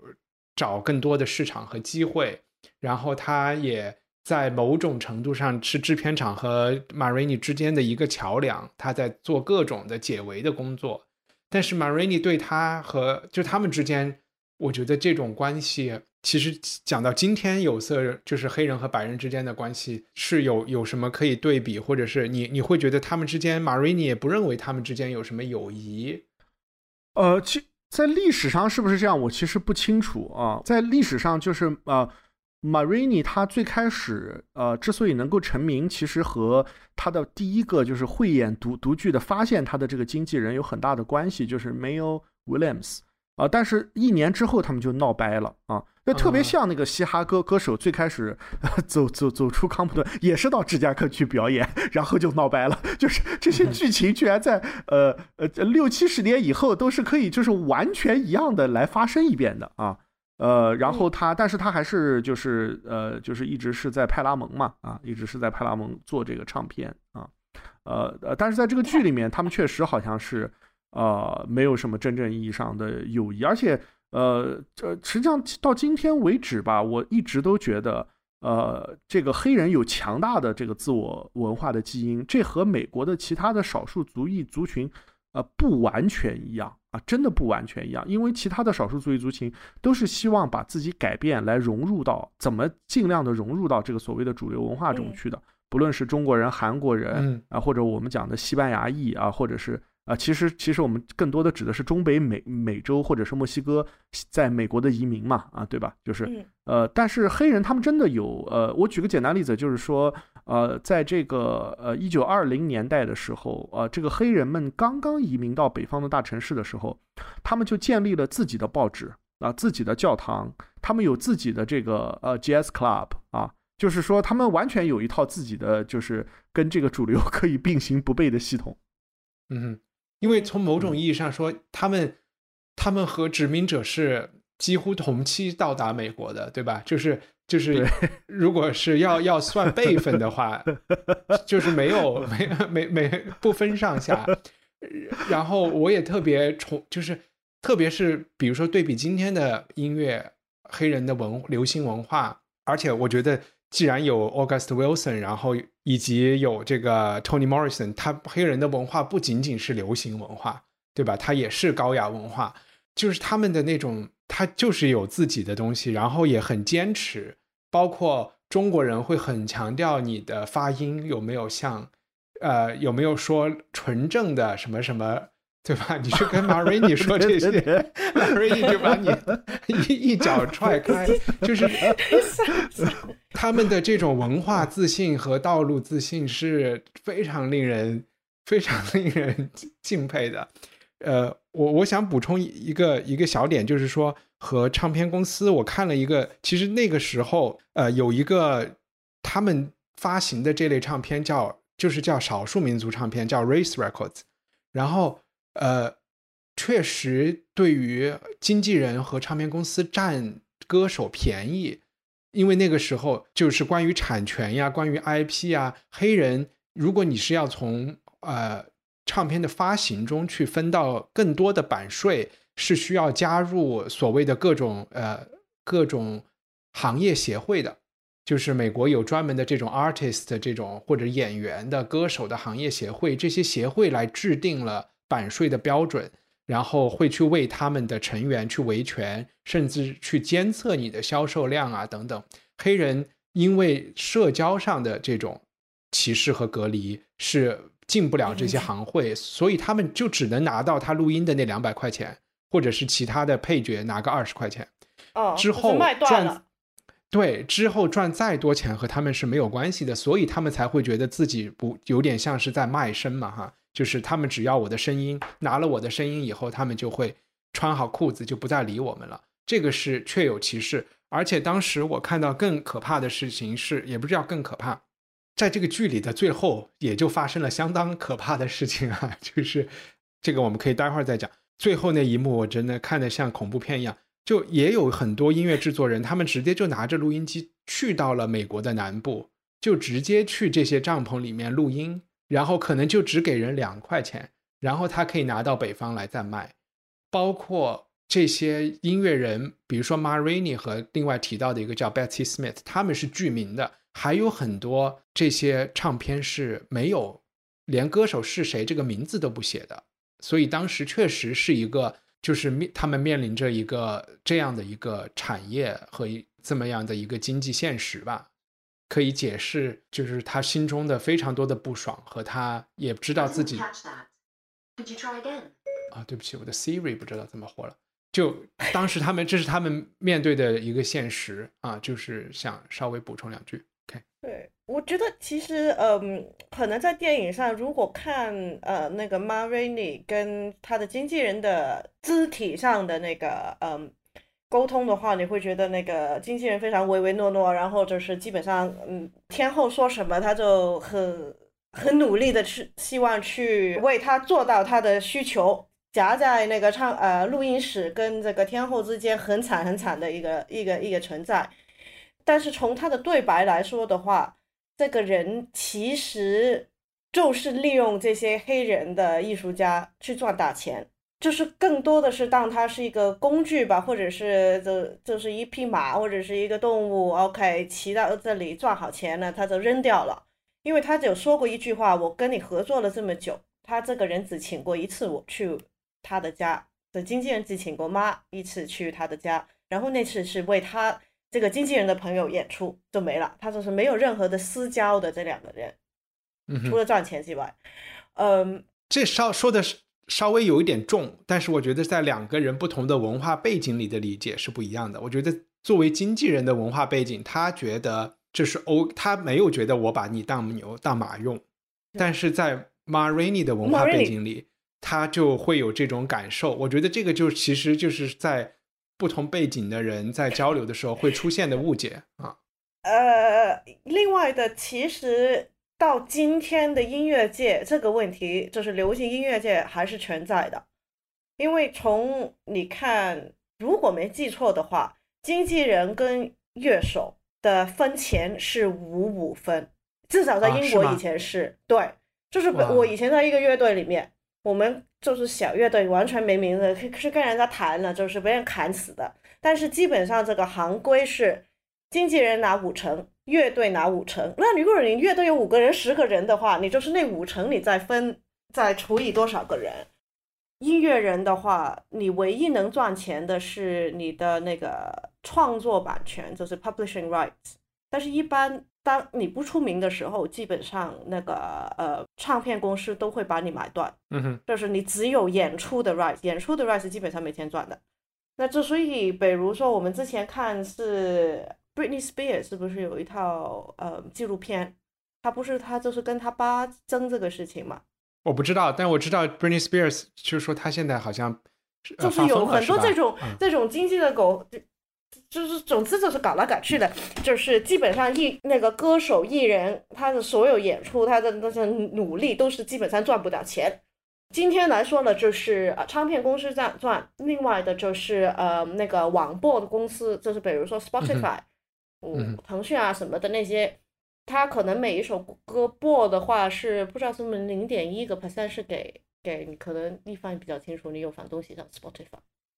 找更多的市场和机会，然后他也。在某种程度上是制片厂和 Marini 之间的一个桥梁，他在做各种的解围的工作。但是 Marini 对他和就他们之间，我觉得这种关系其实讲到今天有色就是黑人和白人之间的关系是有有什么可以对比，或者是你你会觉得他们之间 Marini 也不认为他们之间有什么友谊？呃，其在历史上是不是这样？我其实不清楚啊。在历史上就是呃。Marini 他最开始呃之所以能够成名，其实和他的第一个就是慧眼独独具的发现他的这个经纪人有很大的关系，就是 Mayo Williams 啊。但是，一年之后他们就闹掰了啊，就特别像那个嘻哈歌歌手最开始走走走出康普顿，也是到芝加哥去表演，然后就闹掰了。就是这些剧情居然在呃呃六七十年以后都是可以就是完全一样的来发生一遍的啊。呃，然后他，但是他还是就是呃，就是一直是在派拉蒙嘛，啊，一直是在派拉蒙做这个唱片啊，呃呃，但是在这个剧里面，他们确实好像是呃，没有什么真正意义上的友谊，而且呃，这实际上到今天为止吧，我一直都觉得，呃，这个黑人有强大的这个自我文化的基因，这和美国的其他的少数族裔族群。呃，不完全一样啊，真的不完全一样，因为其他的少数族裔族群都是希望把自己改变来融入到怎么尽量的融入到这个所谓的主流文化中去的，不论是中国人、韩国人啊，或者我们讲的西班牙裔啊，或者是。啊，其实其实我们更多的指的是中北美美洲或者是墨西哥在美国的移民嘛，啊，对吧？就是呃，但是黑人他们真的有呃，我举个简单例子，就是说呃，在这个呃一九二零年代的时候，呃，这个黑人们刚刚移民到北方的大城市的时候，他们就建立了自己的报纸啊，自己的教堂，他们有自己的这个呃 jazz club 啊，就是说他们完全有一套自己的就是跟这个主流 可以并行不悖的系统，嗯。因为从某种意义上说，他们他们和殖民者是几乎同期到达美国的，对吧？就是就是，如果是要 要算辈分的话，就是没有没没没不分上下。然后我也特别崇，就是特别是比如说对比今天的音乐，黑人的文流行文化，而且我觉得。既然有 August Wilson，然后以及有这个 Tony Morrison，他黑人的文化不仅仅是流行文化，对吧？他也是高雅文化，就是他们的那种，他就是有自己的东西，然后也很坚持包括中国人会很强调你的发音有没有像，呃，有没有说纯正的什么什么。对吧？你去跟 Marini 说这些，Marini 就把你一一脚踹开。就是 他们的这种文化自信和道路自信是非常令人、非常令人敬佩的。呃，我我想补充一个一个小点，就是说和唱片公司，我看了一个，其实那个时候，呃，有一个他们发行的这类唱片叫，就是叫少数民族唱片，叫 Race Records，然后。呃，确实，对于经纪人和唱片公司占歌手便宜，因为那个时候就是关于产权呀，关于 IP 呀，黑人，如果你是要从呃唱片的发行中去分到更多的版税，是需要加入所谓的各种呃各种行业协会的，就是美国有专门的这种 artist 这种或者演员的歌手的行业协会，这些协会来制定了。版税的标准，然后会去为他们的成员去维权，甚至去监测你的销售量啊等等。黑人因为社交上的这种歧视和隔离是进不了这些行会，所以他们就只能拿到他录音的那两百块钱，或者是其他的配角拿个二十块钱。哦，之后赚，对，之后赚再多钱和他们是没有关系的，所以他们才会觉得自己不有点像是在卖身嘛，哈。就是他们只要我的声音，拿了我的声音以后，他们就会穿好裤子，就不再理我们了。这个是确有其事。而且当时我看到更可怕的事情是，也不知道更可怕，在这个剧里的最后，也就发生了相当可怕的事情啊。就是这个我们可以待会儿再讲。最后那一幕，我真的看得像恐怖片一样。就也有很多音乐制作人，他们直接就拿着录音机去到了美国的南部，就直接去这些帐篷里面录音。然后可能就只给人两块钱，然后他可以拿到北方来再卖。包括这些音乐人，比如说 Marini 和另外提到的一个叫 Betty Smith，他们是剧名的。还有很多这些唱片是没有连歌手是谁这个名字都不写的。所以当时确实是一个，就是面他们面临着一个这样的一个产业和这么样的一个经济现实吧。可以解释，就是他心中的非常多的不爽，和他也知道自己。啊，对不起，我的 Siri 不知道怎么活了。就当时他们，这是他们面对的一个现实啊，就是想稍微补充两句。OK，对我觉得其实，嗯，可能在电影上，如果看呃那个 Marini 跟他的经纪人的肢体上的那个，嗯。沟通的话，你会觉得那个经纪人非常唯唯诺诺，然后就是基本上，嗯，天后说什么他就很很努力的去希望去为他做到他的需求，夹在那个唱呃录音室跟这个天后之间很惨很惨的一个一个一个存在。但是从他的对白来说的话，这个人其实就是利用这些黑人的艺术家去赚大钱。就是更多的是当它是一个工具吧，或者是就就是一匹马或者是一个动物，OK，骑到这里赚好钱了，他就扔掉了。因为他有说过一句话：“我跟你合作了这么久，他这个人只请过一次我去他的家，的经纪人只请过妈一次去他的家，然后那次是为他这个经纪人的朋友演出就没了，他就是没有任何的私交的这两个人，除了赚钱之外，嗯，这稍说的是。稍微有一点重，但是我觉得在两个人不同的文化背景里的理解是不一样的。我觉得作为经纪人的文化背景，他觉得这是 O，他没有觉得我把你当牛当马用。但是在 Marini 的文化背景里，他就会有这种感受。我觉得这个就其实就是在不同背景的人在交流的时候会出现的误解啊。呃，另外的其实。到今天的音乐界，这个问题就是流行音乐界还是存在的，因为从你看，如果没记错的话，经纪人跟乐手的分钱是五五分，至少在英国以前是对，就是我以前在一个乐队里面，我们就是小乐队，完全没名字，是跟人家谈了，就是被人砍死的，但是基本上这个行规是经纪人拿五成。乐队拿五成，那如果你乐队有五个人、十个人的话，你就是那五成，你再分再除以多少个人？音乐人的话，你唯一能赚钱的是你的那个创作版权，就是 publishing rights，但是，一般当你不出名的时候，基本上那个呃唱片公司都会把你买断。嗯哼，就是你只有演出的 rights，演出的 rights 基本上没钱赚的。那之所以，比如说我们之前看是 Britney Spears 是不是有一套呃纪录片？他不是他就是跟他爸争这个事情嘛？我不知道，但我知道 Britney Spears 就是说他现在好像就是有很多这种嗯这种经济的狗，就就是总之就是搞来搞去的，就是基本上艺那个歌手艺人他的所有演出，他的那些努力都是基本上赚不了钱。今天来说呢，就是呃唱片公司赚赚，另外的就是呃那个网播的公司，就是比如说 Spotify，嗯，腾讯啊什么的那些。他可能每一首歌播的话是不知道是不是零点一个 percent 是给给你，可能立方比较清楚，你有反东西上 Spotify，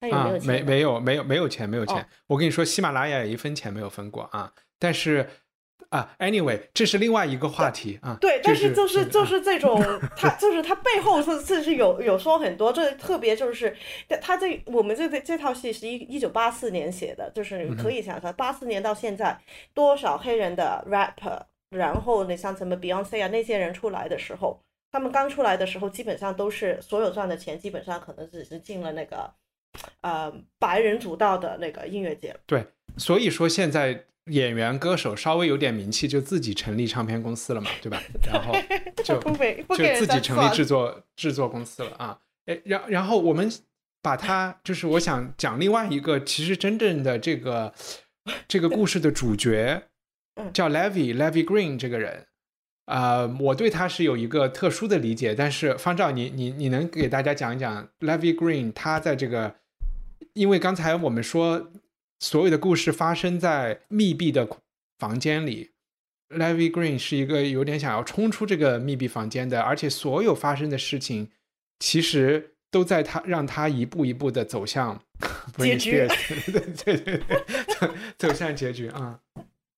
他有没有钱、啊？没没有没有没有钱没有钱。哦、我跟你说，喜马拉雅也一分钱没有分过啊。但是啊，anyway，这是另外一个话题啊。对，但是就是就是这种，他就是他背后是是是有有说很多，这特别就是他这我们这这套戏是一一九八四年写的，就是你可以想象八四年到现在多少黑人的 rapper。然后你像什么 Beyonce 啊那些人出来的时候，他们刚出来的时候，基本上都是所有赚的钱，基本上可能只是进了那个，呃，白人主导的那个音乐节。对，所以说现在演员歌手稍微有点名气，就自己成立唱片公司了嘛，对吧？然后就 就自己成立制作制作公司了啊。哎，然然后我们把它就是我想讲另外一个，其实真正的这个 这个故事的主角。叫 Levy Levy Green 这个人，呃，我对他是有一个特殊的理解，但是方照你你你能给大家讲一讲 Levy Green 他在这个，因为刚才我们说所有的故事发生在密闭的房间里，Levy Green 是一个有点想要冲出这个密闭房间的，而且所有发生的事情其实都在他让他一步一步的 走向结局，对对对对，走走向结局啊，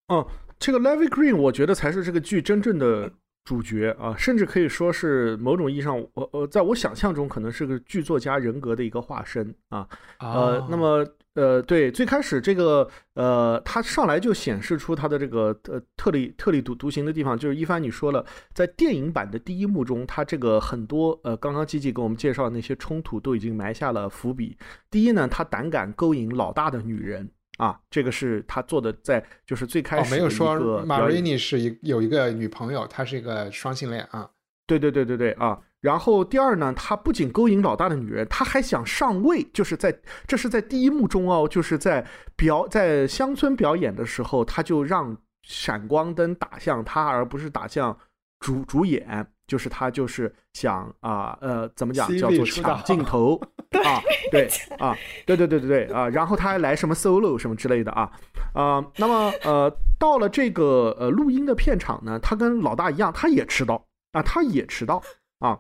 嗯。这个 Levy Green，我觉得才是这个剧真正的主角啊，甚至可以说是某种意义上，我呃，在我想象中可能是个剧作家人格的一个化身啊。呃，那么呃，对，最开始这个呃，他上来就显示出他的这个呃特立特立独独行的地方，就是一帆你说了，在电影版的第一幕中，他这个很多呃，刚刚吉吉给我们介绍的那些冲突都已经埋下了伏笔。第一呢，他胆敢勾引老大的女人。啊，这个是他做的，在就是最开始哦没有说 Marini 是一有一个女朋友，他是一个双性恋啊。对对对对对啊。然后第二呢，他不仅勾引老大的女人，他还想上位，就是在这是在第一幕中哦，就是在表在乡村表演的时候，他就让闪光灯打向他，而不是打向主主演。就是他就是想啊呃怎么讲叫做抢镜头啊 对啊对 对对对对啊然后他还来什么 solo 什么之类的啊啊那么呃到了这个呃录音的片场呢，他跟老大一样，他也迟到啊他也迟到啊。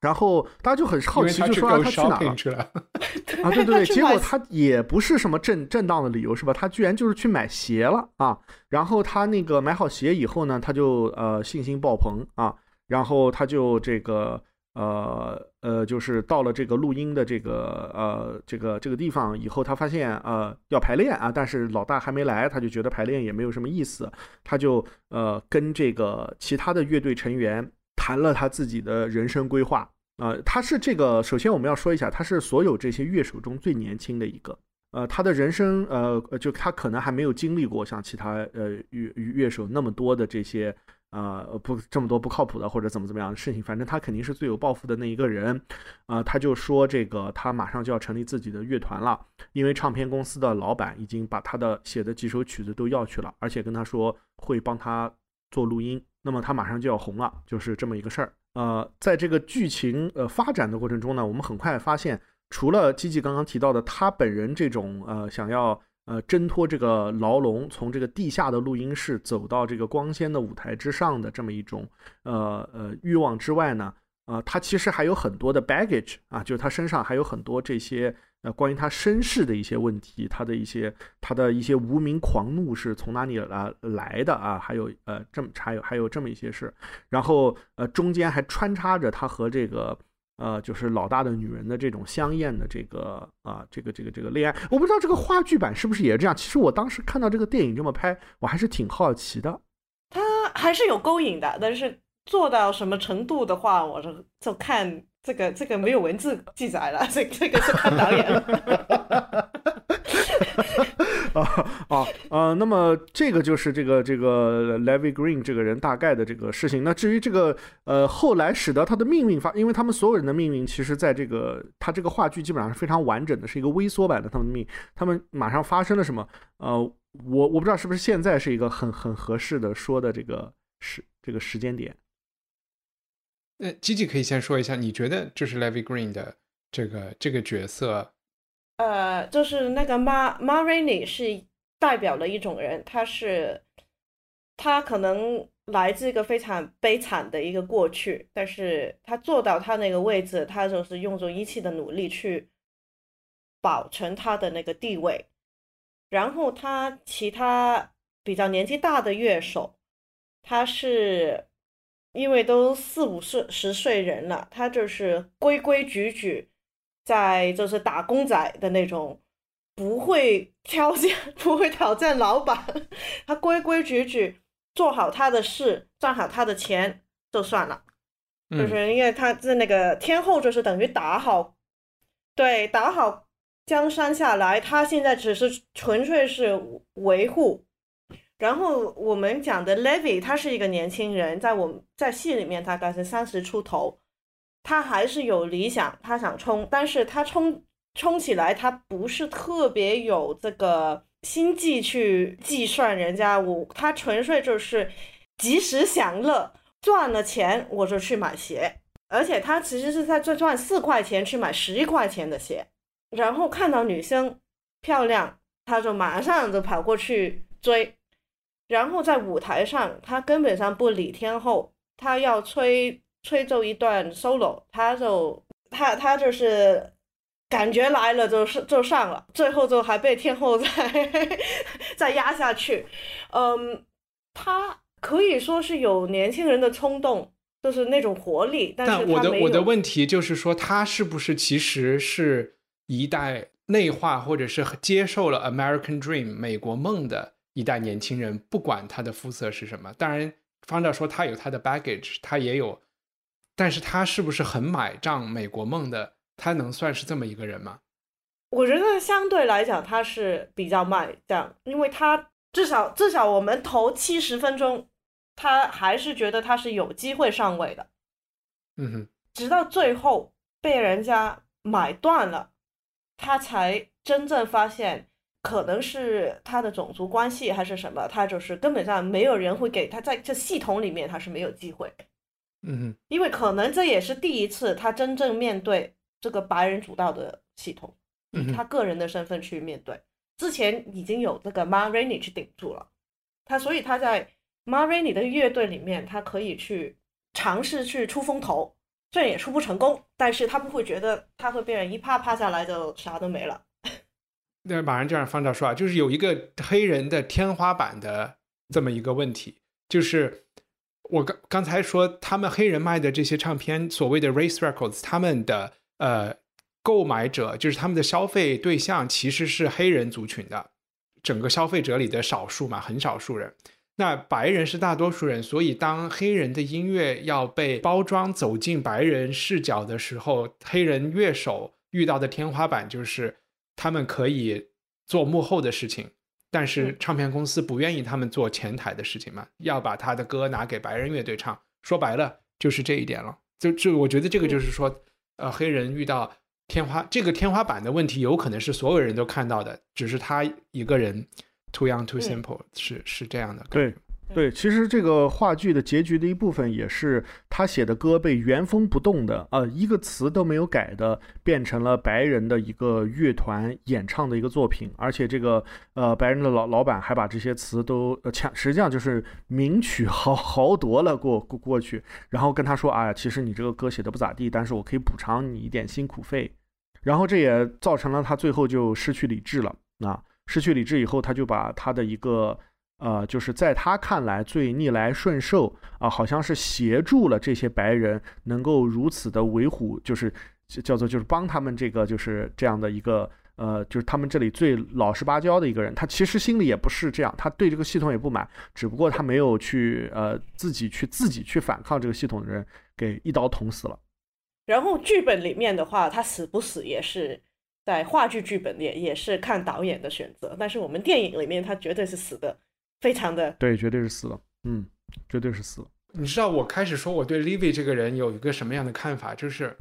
然后大家就很好奇，就说他去哪了？啊，对对对，结果他也不是什么正正当的理由，是吧？他居然就是去买鞋了啊！然后他那个买好鞋以后呢，他就呃信心爆棚啊！然后他就这个呃呃，就是到了这个录音的这个呃这个这个地方以后，他发现呃要排练啊，但是老大还没来，他就觉得排练也没有什么意思，他就呃跟这个其他的乐队成员谈了他自己的人生规划啊、呃。他是这个，首先我们要说一下，他是所有这些乐手中最年轻的一个。呃，他的人生呃就他可能还没有经历过像其他呃乐乐手那么多的这些。啊、不这么多不靠谱的或者怎么怎么样的事情，反正他肯定是最有抱负的那一个人，啊、呃，他就说这个他马上就要成立自己的乐团了，因为唱片公司的老板已经把他的写的几首曲子都要去了，而且跟他说会帮他做录音，那么他马上就要红了，就是这么一个事儿。呃，在这个剧情呃发展的过程中呢，我们很快发现，除了基基刚刚提到的他本人这种呃想要。呃，挣脱这个牢笼，从这个地下的录音室走到这个光鲜的舞台之上的这么一种呃呃欲望之外呢，呃，他其实还有很多的 baggage 啊，就是他身上还有很多这些呃关于他身世的一些问题，他的一些他的一些无名狂怒是从哪里来来的啊？还有呃这么还有还有这么一些事，然后呃中间还穿插着他和这个呃，就是老大的女人的这种香艳的这个啊，这个这个这个恋爱。我不知道这个话剧版是不是也这样。其实我当时看到这个电影这么拍，我还是挺好奇的。他还是有勾引的，但是做到什么程度的话，我就就看这个这个没有文字记载了，这这个是看导演了。啊啊啊！那么这个就是这个这个 Levy Green 这个人大概的这个事情。那至于这个呃后来使得他的命运发，因为他们所有人的命运其实在这个他这个话剧基本上是非常完整的，是一个微缩版的他们的命。他们马上发生了什么？呃，我我不知道是不是现在是一个很很合适的说的这个时这个时间点。那吉吉可以先说一下，你觉得就是 Levy Green 的这个这个角色？呃，就是那个 Ma Ma Rainey 是代表了一种人，他是他可能来自一个非常悲惨的一个过去，但是他做到他那个位置，他就是用着一切的努力去保存他的那个地位。然后他其他比较年纪大的乐手，他是因为都四五岁十岁人了，他就是规规矩矩。在就是打工仔的那种，不会挑战，不会挑战老板，他规规矩矩做好他的事，赚好他的钱就算了。就是因为他在那个天后，就是等于打好，对，打好江山下来，他现在只是纯粹是维护。然后我们讲的 Levy，他是一个年轻人，在我们在戏里面大概是三十出头。他还是有理想，他想冲，但是他冲冲起来，他不是特别有这个心计去计算人家，我他纯粹就是及时享乐，赚了钱我就去买鞋，而且他其实是在赚赚四块钱去买十一块钱的鞋，然后看到女生漂亮，他就马上就跑过去追，然后在舞台上他根本上不理天后，他要吹。吹奏一段 solo，他就他他就是感觉来了就是就上了，最后就还被天后 再再压下去。嗯，他可以说是有年轻人的冲动，就是那种活力。但是我的我的问题就是说，他是不是其实是一代内化或者是接受了 American Dream 美国梦的一代年轻人？不管他的肤色是什么，当然方照说他有他的 baggage，他也有。但是他是不是很买账美国梦的？他能算是这么一个人吗？我觉得相对来讲他是比较卖账，因为他至少至少我们头七十分钟，他还是觉得他是有机会上位的。嗯哼，直到最后被人家买断了，他才真正发现可能是他的种族关系还是什么，他就是根本上没有人会给他在这系统里面他是没有机会。嗯，因为可能这也是第一次他真正面对这个白人主导的系统，以他个人的身份去面对。之前已经有这个 Ma Rainey 去顶住了他，所以他在 Ma Rainey 的乐队里面，他可以去尝试去出风头，虽然也出不成功，但是他不会觉得他会被人一趴趴下来就啥都没了。那马上这样放照说啊，就是有一个黑人的天花板的这么一个问题，就是。我刚刚才说，他们黑人卖的这些唱片，所谓的 race records，他们的呃购买者就是他们的消费对象，其实是黑人族群的，整个消费者里的少数嘛，很少数人。那白人是大多数人，所以当黑人的音乐要被包装走进白人视角的时候，黑人乐手遇到的天花板就是他们可以做幕后的事情。但是唱片公司不愿意他们做前台的事情嘛，要把他的歌拿给白人乐队唱。说白了就是这一点了。就就我觉得这个就是说，呃，黑人遇到天花这个天花板的问题，有可能是所有人都看到的，只是他一个人 too young too simple 是是这样的。对。对，其实这个话剧的结局的一部分也是他写的歌被原封不动的，呃，一个词都没有改的，变成了白人的一个乐团演唱的一个作品，而且这个呃白人的老老板还把这些词都呃抢，实际上就是名曲豪豪夺了过过过去，然后跟他说，哎，其实你这个歌写的不咋地，但是我可以补偿你一点辛苦费，然后这也造成了他最后就失去理智了，啊，失去理智以后，他就把他的一个。呃，就是在他看来最逆来顺受啊，好像是协助了这些白人能够如此的维护，就是叫做就是帮他们这个就是这样的一个呃，就是他们这里最老实巴交的一个人。他其实心里也不是这样，他对这个系统也不满，只不过他没有去呃自己去自己去反抗这个系统的人给一刀捅死了。然后剧本里面的话，他死不死也是在话剧剧本里也是看导演的选择，但是我们电影里面他绝对是死的。非常的对，绝对是死了，嗯，绝对是死了。你知道我开始说我对 Livy 这个人有一个什么样的看法？就是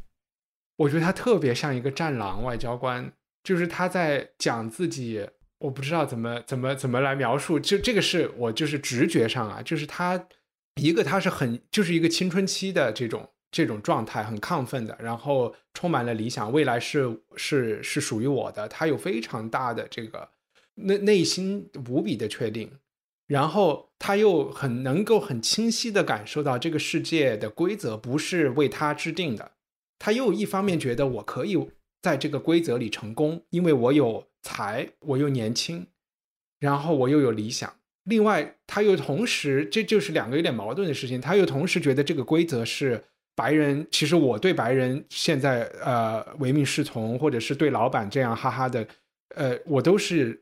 我觉得他特别像一个战狼外交官，就是他在讲自己，我不知道怎么怎么怎么来描述，就这个是我就是直觉上啊，就是他一个他是很就是一个青春期的这种这种状态，很亢奋的，然后充满了理想，未来是是是属于我的，他有非常大的这个内内心无比的确定。然后他又很能够很清晰地感受到这个世界的规则不是为他制定的，他又一方面觉得我可以在这个规则里成功，因为我有才，我又年轻，然后我又有理想。另外，他又同时，这就是两个有点矛盾的事情。他又同时觉得这个规则是白人，其实我对白人现在呃唯命是从，或者是对老板这样哈哈的，呃，我都是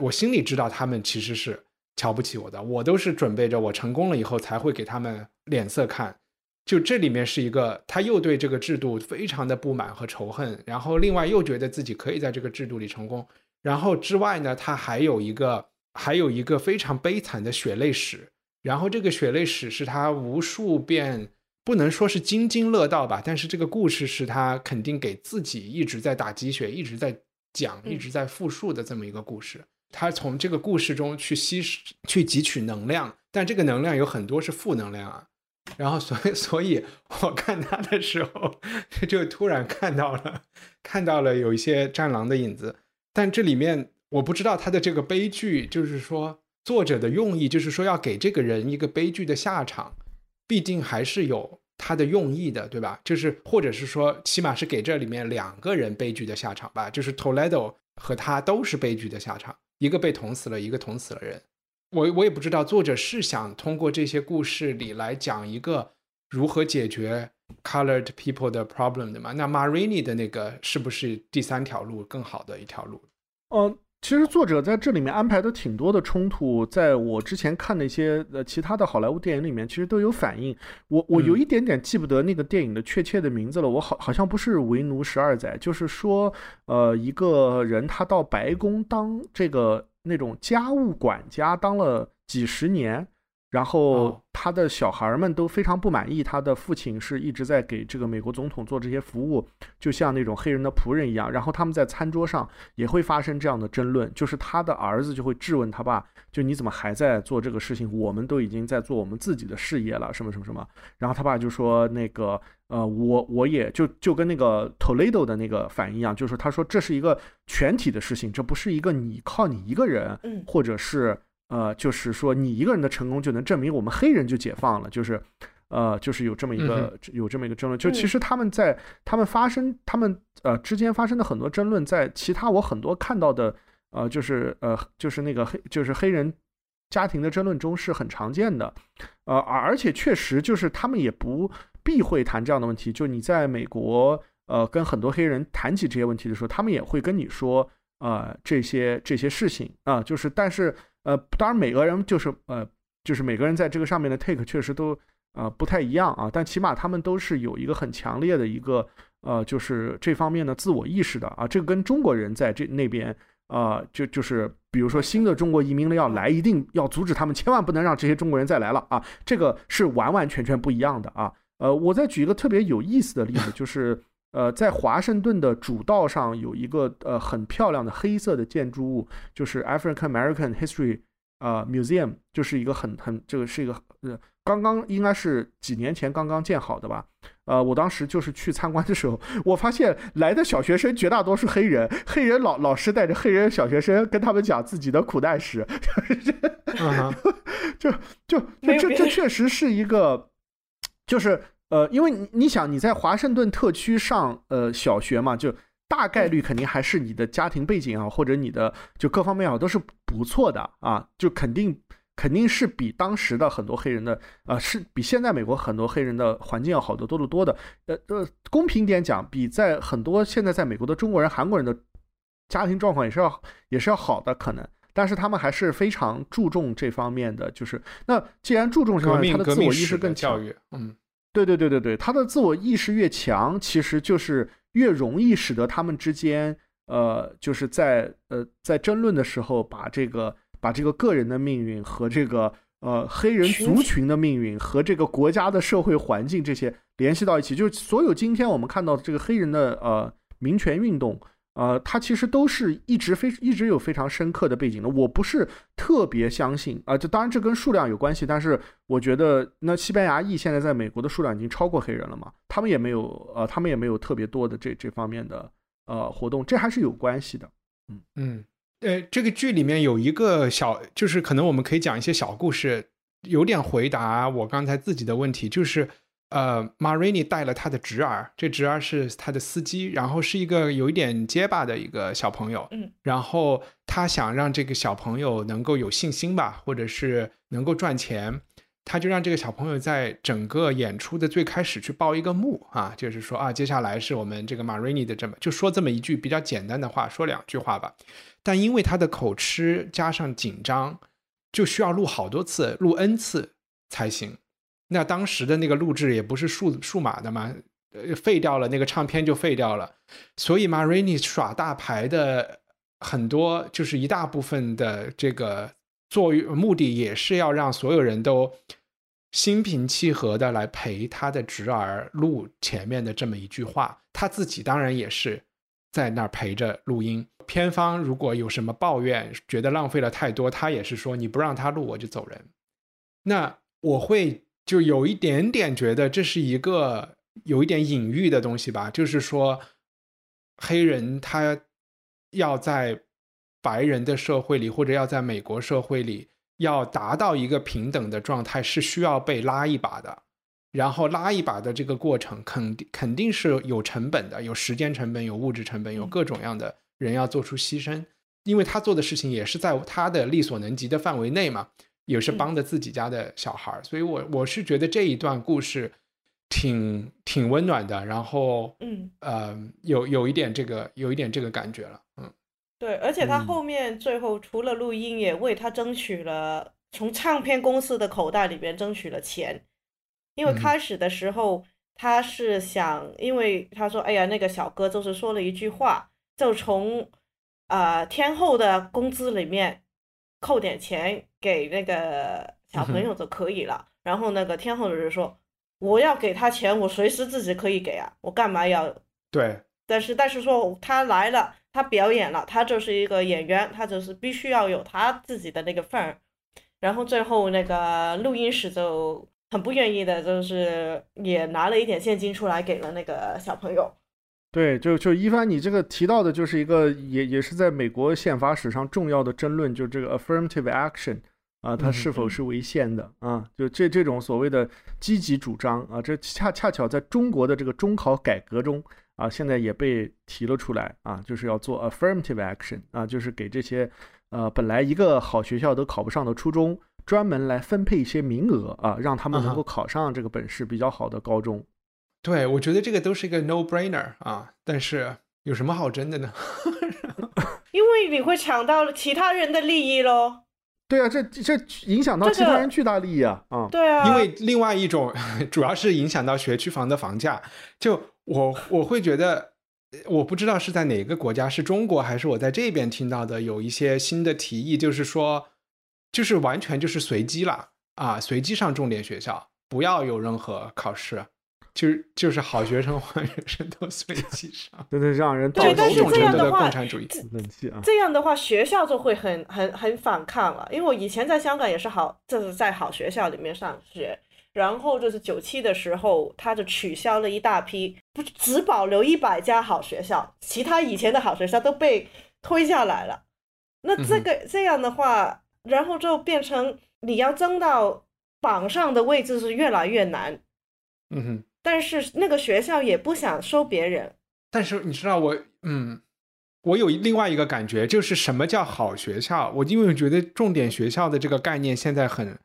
我心里知道他们其实是。瞧不起我的，我都是准备着我成功了以后才会给他们脸色看。就这里面是一个，他又对这个制度非常的不满和仇恨，然后另外又觉得自己可以在这个制度里成功。然后之外呢，他还有一个，还有一个非常悲惨的血泪史。然后这个血泪史是他无数遍不能说是津津乐道吧，但是这个故事是他肯定给自己一直在打鸡血，一直在讲，一直在复述的这么一个故事。他从这个故事中去吸去汲取能量，但这个能量有很多是负能量啊。然后，所以，所以我看他的时候，就突然看到了，看到了有一些战狼的影子。但这里面我不知道他的这个悲剧，就是说作者的用意，就是说要给这个人一个悲剧的下场，必定还是有他的用意的，对吧？就是或者是说，起码是给这里面两个人悲剧的下场吧。就是 Toledo 和他都是悲剧的下场。一个被捅死了，一个捅死了人。我我也不知道作者是想通过这些故事里来讲一个如何解决 colored people 的 problem 的吗？那 Marini 的那个是不是第三条路更好的一条路？嗯，其实作者在这里面安排的挺多的冲突，在我之前看的一些呃其他的好莱坞电影里面，其实都有反映。我我有一点点记不得那个电影的确切的名字了。我好好像不是为奴十二载，就是说呃一个人他到白宫当这个那种家务管家，当了几十年。然后他的小孩们都非常不满意，他的父亲是一直在给这个美国总统做这些服务，就像那种黑人的仆人一样。然后他们在餐桌上也会发生这样的争论，就是他的儿子就会质问他爸：“就你怎么还在做这个事情？我们都已经在做我们自己的事业了，什么什么什么。”然后他爸就说：“那个，呃，我我也就就跟那个 Toledo 的那个反应一样，就是他说这是一个全体的事情，这不是一个你靠你一个人，或者是。”呃，就是说你一个人的成功就能证明我们黑人就解放了，就是，呃，就是有这么一个有这么一个争论。就其实他们在他们发生他们呃之间发生的很多争论，在其他我很多看到的呃就是呃就是那个黑就是黑人家庭的争论中是很常见的，呃而且确实就是他们也不避讳谈这样的问题。就你在美国呃跟很多黑人谈起这些问题的时候，他们也会跟你说呃这些这些事情啊，就是但是。呃，当然，每个人就是呃，就是每个人在这个上面的 take 确实都呃不太一样啊，但起码他们都是有一个很强烈的一个呃，就是这方面的自我意识的啊。这个跟中国人在这那边啊，就就是比如说新的中国移民要来，一定要阻止他们，千万不能让这些中国人再来了啊。这个是完完全全不一样的啊。呃，我再举一个特别有意思的例子，就是呃，在华盛顿的主道上有一个呃很漂亮的黑色的建筑物，就是 African American History。呃，museum 就是一个很很这个是一个呃，刚刚应该是几年前刚刚建好的吧？呃，我当时就是去参观的时候，我发现来的小学生绝大多数黑人，黑人老老师带着黑人小学生跟他们讲自己的苦难史，就就就这这确实是一个，就是呃，因为你你想你在华盛顿特区上呃小学嘛，就。大概率肯定还是你的家庭背景啊，或者你的就各方面啊都是不错的啊，就肯定肯定是比当时的很多黑人的，呃，是比现在美国很多黑人的环境要好得多得多的。呃呃，公平点讲，比在很多现在在美国的中国人、韩国人的家庭状况也是要也是要好的可能。但是他们还是非常注重这方面的，就是那既然注重这方面，他的自我意识更教育，嗯，对对对对对，他的自我意识越强，其实就是越容易使得他们之间，呃，就是在呃在争论的时候，把这个把这个个人的命运和这个呃黑人族群的命运和这个国家的社会环境这些联系到一起，就是所有今天我们看到的这个黑人的呃民权运动。呃，它其实都是一直非一直有非常深刻的背景的。我不是特别相信啊，这当然这跟数量有关系，但是我觉得那西班牙裔现在在美国的数量已经超过黑人了嘛，他们也没有呃，他们也没有特别多的这这方面的呃活动，这还是有关系的。嗯嗯，呃，这个剧里面有一个小，就是可能我们可以讲一些小故事，有点回答我刚才自己的问题，就是。呃，Marini 带了他的侄儿，这侄儿是他的司机，然后是一个有一点结巴的一个小朋友。嗯，然后他想让这个小朋友能够有信心吧，或者是能够赚钱，他就让这个小朋友在整个演出的最开始去报一个幕啊，就是说啊，接下来是我们这个 Marini 的这么就说这么一句比较简单的话，说两句话吧。但因为他的口吃加上紧张，就需要录好多次，录 N 次才行。那当时的那个录制也不是数数码的嘛，呃，废掉了那个唱片就废掉了，所以 Marini 耍大牌的很多，就是一大部分的这个作用目的也是要让所有人都心平气和的来陪他的侄儿录前面的这么一句话，他自己当然也是在那儿陪着录音。片方如果有什么抱怨，觉得浪费了太多，他也是说你不让他录我就走人。那我会。就有一点点觉得这是一个有一点隐喻的东西吧，就是说黑人他要在白人的社会里，或者要在美国社会里，要达到一个平等的状态，是需要被拉一把的。然后拉一把的这个过程，肯定肯定是有成本的，有时间成本，有物质成本，有各种样的人要做出牺牲，因为他做的事情也是在他的力所能及的范围内嘛。也是帮着自己家的小孩儿，所以我我是觉得这一段故事挺挺温暖的，然后嗯。呃有有一点这个有一点这个感觉了，嗯，对，而且他后面最后除了录音，也为他争取了从唱片公司的口袋里边争取了钱，因为开始的时候他是想，因为他说哎呀那个小哥就是说了一句话，就从啊天后的工资里面扣点钱。给那个小朋友就可以了。然后那个天后就是说，我要给他钱，我随时自己可以给啊，我干嘛要？对。但是但是说他来了，他表演了，他就是一个演员，他就是必须要有他自己的那个份儿。然后最后那个录音室就很不愿意的，就是也拿了一点现金出来给了那个小朋友。对，就就一帆，你这个提到的就是一个也也是在美国宪法史上重要的争论，就这个 affirmative action。啊，它是否是违宪的啊？就这这种所谓的积极主张啊，这恰恰巧在中国的这个中考改革中啊，现在也被提了出来啊，就是要做 affirmative action 啊，就是给这些呃本来一个好学校都考不上的初中，专门来分配一些名额啊，让他们能够考上这个本市比较好的高中。对，我觉得这个都是一个 no brainer 啊，但是有什么好争的呢？因为你会抢到其他人的利益喽。对啊，这这影响到其他人巨大利益啊！啊，对啊，因为另外一种 主要是影响到学区房的房价。就我我会觉得，我不知道是在哪个国家，是中国还是我在这边听到的，有一些新的提议，就是说，就是完全就是随机了啊，随机上重点学校，不要有任何考试。就是就是好学生坏学生都随机上，对对，让人对，但是这样的话，冷气啊，这样的话学校就会很很很反抗了。因为我以前在香港也是好，就是在好学校里面上学，然后就是九七的时候，他就取消了一大批，不只保留一百家好学校，其他以前的好学校都被推下来了。那这个这样的话，然后就变成你要争到榜上的位置是越来越难。嗯哼。但是那个学校也不想收别人。但是你知道我，嗯，我有另外一个感觉，就是什么叫好学校？我因为我觉得重点学校的这个概念现在很，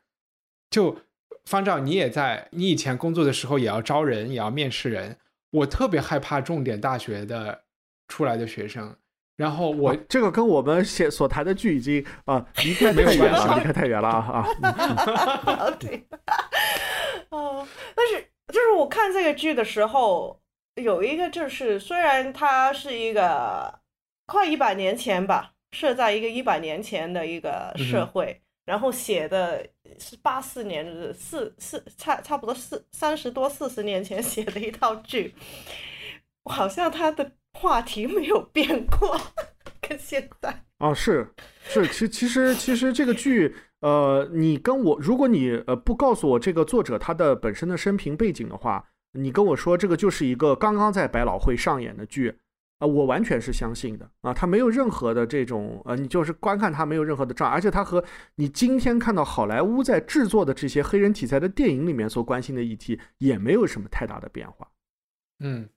就方丈你也在，你以前工作的时候也要招人，也要面试人，我特别害怕重点大学的出来的学生。然后我这个跟我们写所谈的剧已经啊离开太远了，离开太远了啊啊！对，哦，但是就是我看这个剧的时候，有一个就是虽然它是一个快一百年前吧，设在一个一百年前的一个社会，然后写的是八四年的四四差差不多四三十多四十年前 写的一套剧，好像它的。话题没有变过，跟现在啊是是，其其实其实这个剧，呃，你跟我，如果你呃不告诉我这个作者他的本身的生平背景的话，你跟我说这个就是一个刚刚在百老汇上演的剧啊，我完全是相信的啊，他没有任何的这种呃，你就是观看他没有任何的障碍，而且他和你今天看到好莱坞在制作的这些黑人题材的电影里面所关心的议题也没有什么太大的变化，嗯。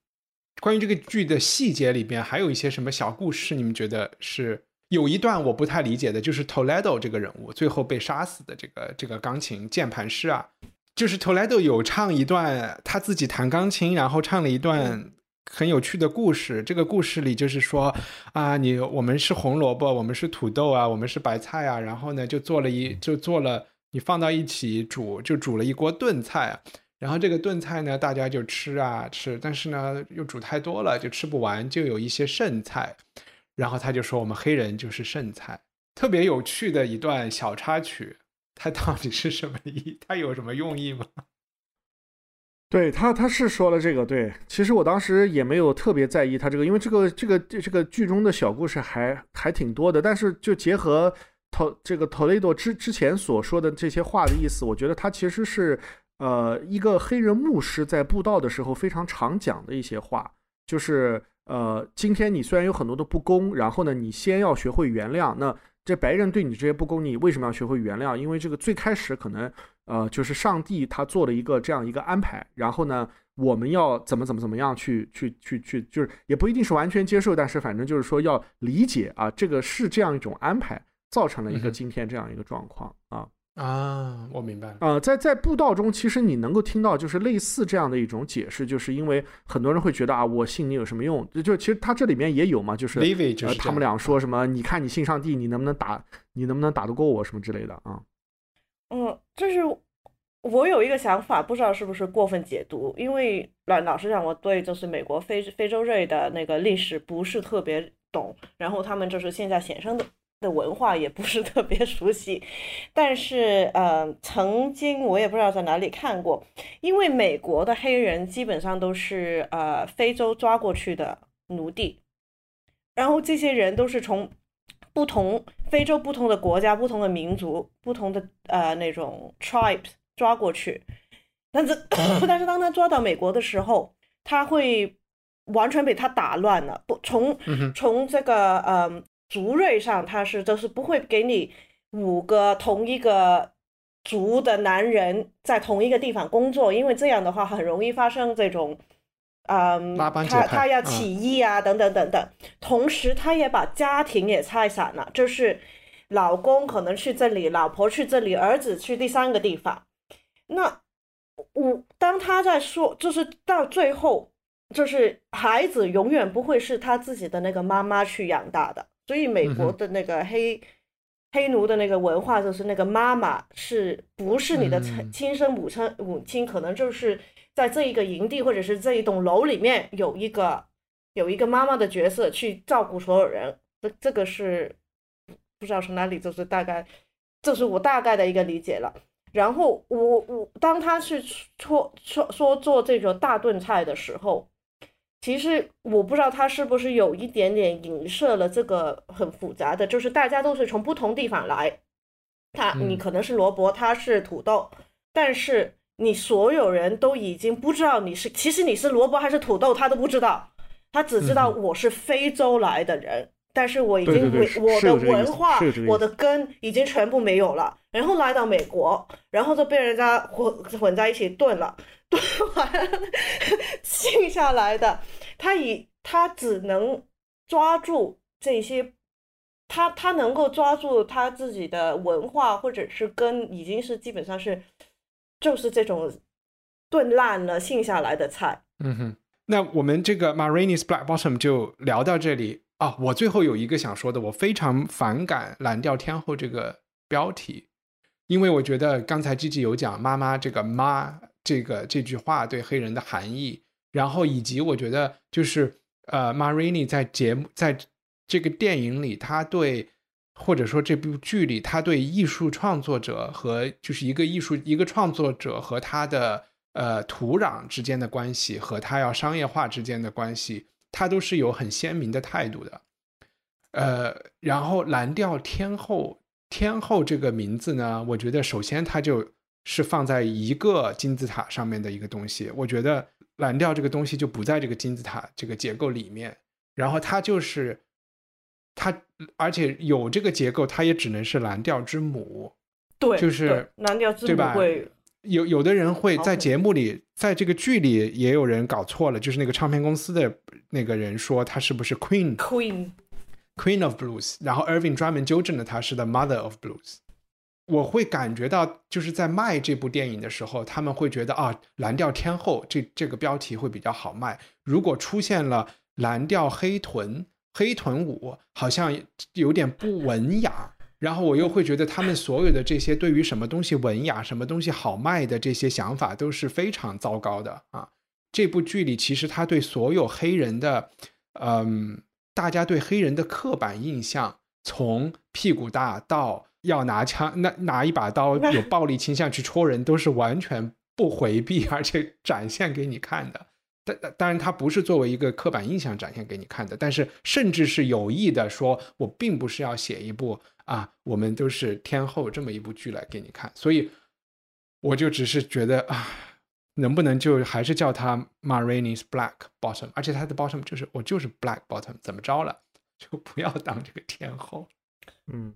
关于这个剧的细节里边，还有一些什么小故事？你们觉得是有一段我不太理解的，就是 Toledo 这个人物最后被杀死的这个这个钢琴键盘师啊，就是 Toledo 有唱一段他自己弹钢琴，然后唱了一段很有趣的故事。这个故事里就是说啊，你我们是红萝卜，我们是土豆啊，我们是白菜啊，然后呢就做了一就做了你放到一起煮，就煮了一锅炖菜。然后这个炖菜呢，大家就吃啊吃，但是呢又煮太多了，就吃不完，就有一些剩菜。然后他就说：“我们黑人就是剩菜。”特别有趣的一段小插曲，它到底是什么意？它有什么用意吗？对他，他是说了这个。对，其实我当时也没有特别在意他这个，因为这个这个这个剧中的小故事还还挺多的。但是就结合托这个托雷多之之前所说的这些话的意思，我觉得他其实是。呃，一个黑人牧师在布道的时候非常常讲的一些话，就是呃，今天你虽然有很多的不公，然后呢，你先要学会原谅。那这白人对你这些不公，你为什么要学会原谅？因为这个最开始可能呃，就是上帝他做了一个这样一个安排，然后呢，我们要怎么怎么怎么样去去去去，就是也不一定是完全接受，但是反正就是说要理解啊，这个是这样一种安排，造成了一个今天这样一个状况啊。啊，我明白了。呃，在在布道中，其实你能够听到就是类似这样的一种解释，就是因为很多人会觉得啊，我信你有什么用？就就其实他这里面也有嘛，就是呃，他们俩说什么？你看你信上帝，你能不能打？你能不能打得过我什么之类的啊？嗯，就是我有一个想法，不知道是不是过分解读，因为老老实讲，我对就是美国非非洲裔的那个历史不是特别懂，然后他们就是现在显生的。的文化也不是特别熟悉，但是呃，曾经我也不知道在哪里看过，因为美国的黑人基本上都是呃非洲抓过去的奴隶，然后这些人都是从不同非洲不同的国家、不同的民族、不同的呃那种 tribes 抓过去，但是但是当他抓到美国的时候，他会完全被他打乱了，不从从这个呃。族瑞上，他是就是不会给你五个同一个族的男人在同一个地方工作，因为这样的话很容易发生这种，嗯，他他要起义啊，等等等等。同时，他也把家庭也拆散了，就是老公可能去这里，老婆去这里，儿子去第三个地方。那我当他在说，就是到最后，就是孩子永远不会是他自己的那个妈妈去养大的。所以美国的那个黑黑奴的那个文化，就是那个妈妈是不是你的亲生母亲？母亲可能就是在这一个营地或者是这一栋楼里面有一个有一个妈妈的角色去照顾所有人。这这个是不知道从哪里，就是大概这是我大概的一个理解了。然后我我当他去说说说做这个大炖菜的时候。其实我不知道他是不是有一点点影射了这个很复杂的，就是大家都是从不同地方来，他你可能是萝卜，他是土豆，但是你所有人都已经不知道你是，其实你是萝卜还是土豆，他都不知道，他只知道我是非洲来的人，但是我已经我的文化我的根已经全部没有了，然后来到美国，然后就被人家混混在一起炖了。炖完 静下来的，他以他只能抓住这些，他他能够抓住他自己的文化或者是根，已经是基本上是就是这种炖烂了剩下来的菜。嗯哼，那我们这个 Marini's Black Bottom 就聊到这里啊。我最后有一个想说的，我非常反感“蓝调天后”这个标题，因为我觉得刚才 Gigi 有讲“妈妈”这个“妈”这个这句话对黑人的含义，然后以及我觉得就是呃，Marini 在节目在这个电影里，他对或者说这部剧里，他对艺术创作者和就是一个艺术一个创作者和他的。呃，土壤之间的关系和他要商业化之间的关系，他都是有很鲜明的态度的。呃，然后蓝调天后天后这个名字呢，我觉得首先它就是放在一个金字塔上面的一个东西。我觉得蓝调这个东西就不在这个金字塔这个结构里面，然后它就是它，而且有这个结构，它也只能是蓝调之母。对，就是蓝调之母会。有有的人会在节目里，在这个剧里也有人搞错了，就是那个唱片公司的那个人说他是不是 Queen Queen Queen of Blues，然后 Irving 专门纠正了他是 The Mother of Blues。我会感觉到就是在卖这部电影的时候，他们会觉得啊，蓝调天后这这个标题会比较好卖。如果出现了蓝调黑臀黑臀舞，好像有点不文雅。然后我又会觉得他们所有的这些对于什么东西文雅、什么东西好卖的这些想法都是非常糟糕的啊！这部剧里其实他对所有黑人的，嗯，大家对黑人的刻板印象，从屁股大到要拿枪、拿拿一把刀、有暴力倾向去戳人，都是完全不回避，而且展现给你看的。但当然，他不是作为一个刻板印象展现给你看的，但是甚至是有意的说，我并不是要写一部。啊，我们都是天后这么一部剧来给你看，所以我就只是觉得啊，能不能就还是叫它 Marini's Black Bottom，而且它的 Bottom 就是我就是 Black Bottom，怎么着了？就不要当这个天后。嗯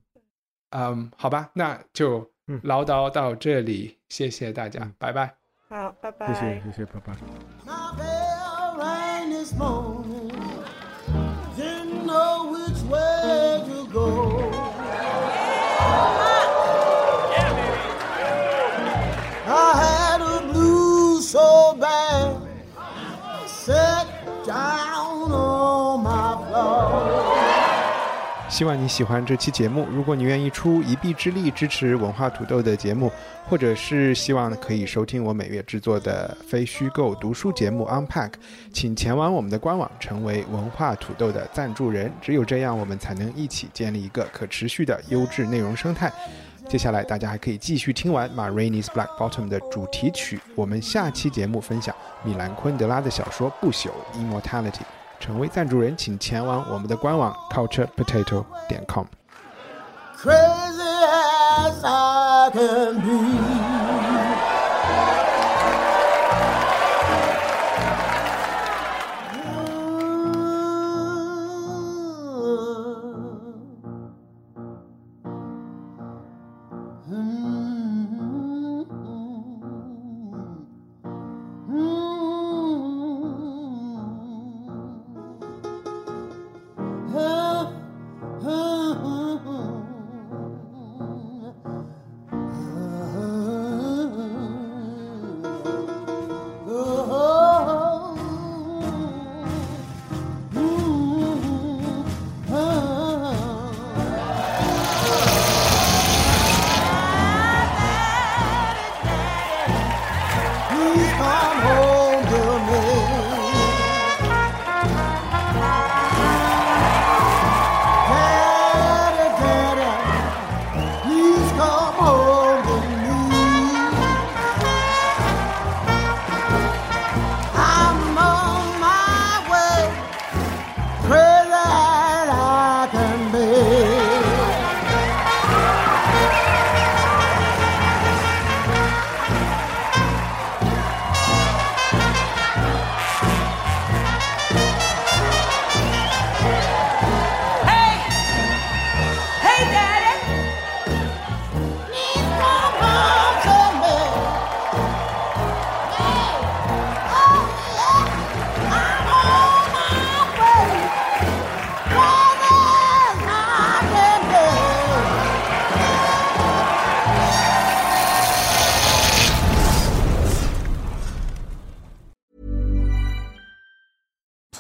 嗯，好吧，那就唠叨到这里，谢谢大家，拜拜。好，拜拜。谢谢，谢谢，拜拜。希望你喜欢这期节目。如果你愿意出一臂之力支持文化土豆的节目，或者是希望可以收听我每月制作的非虚构读书节目 Unpack，请前往我们的官网，成为文化土豆的赞助人。只有这样，我们才能一起建立一个可持续的优质内容生态。接下来，大家还可以继续听完《马 i 尼斯 Black Bottom》的主题曲。我们下期节目分享米兰昆德拉的小说《不朽》（Immortality）。成为赞助人，请前往我们的官网 culturepotato 点 com。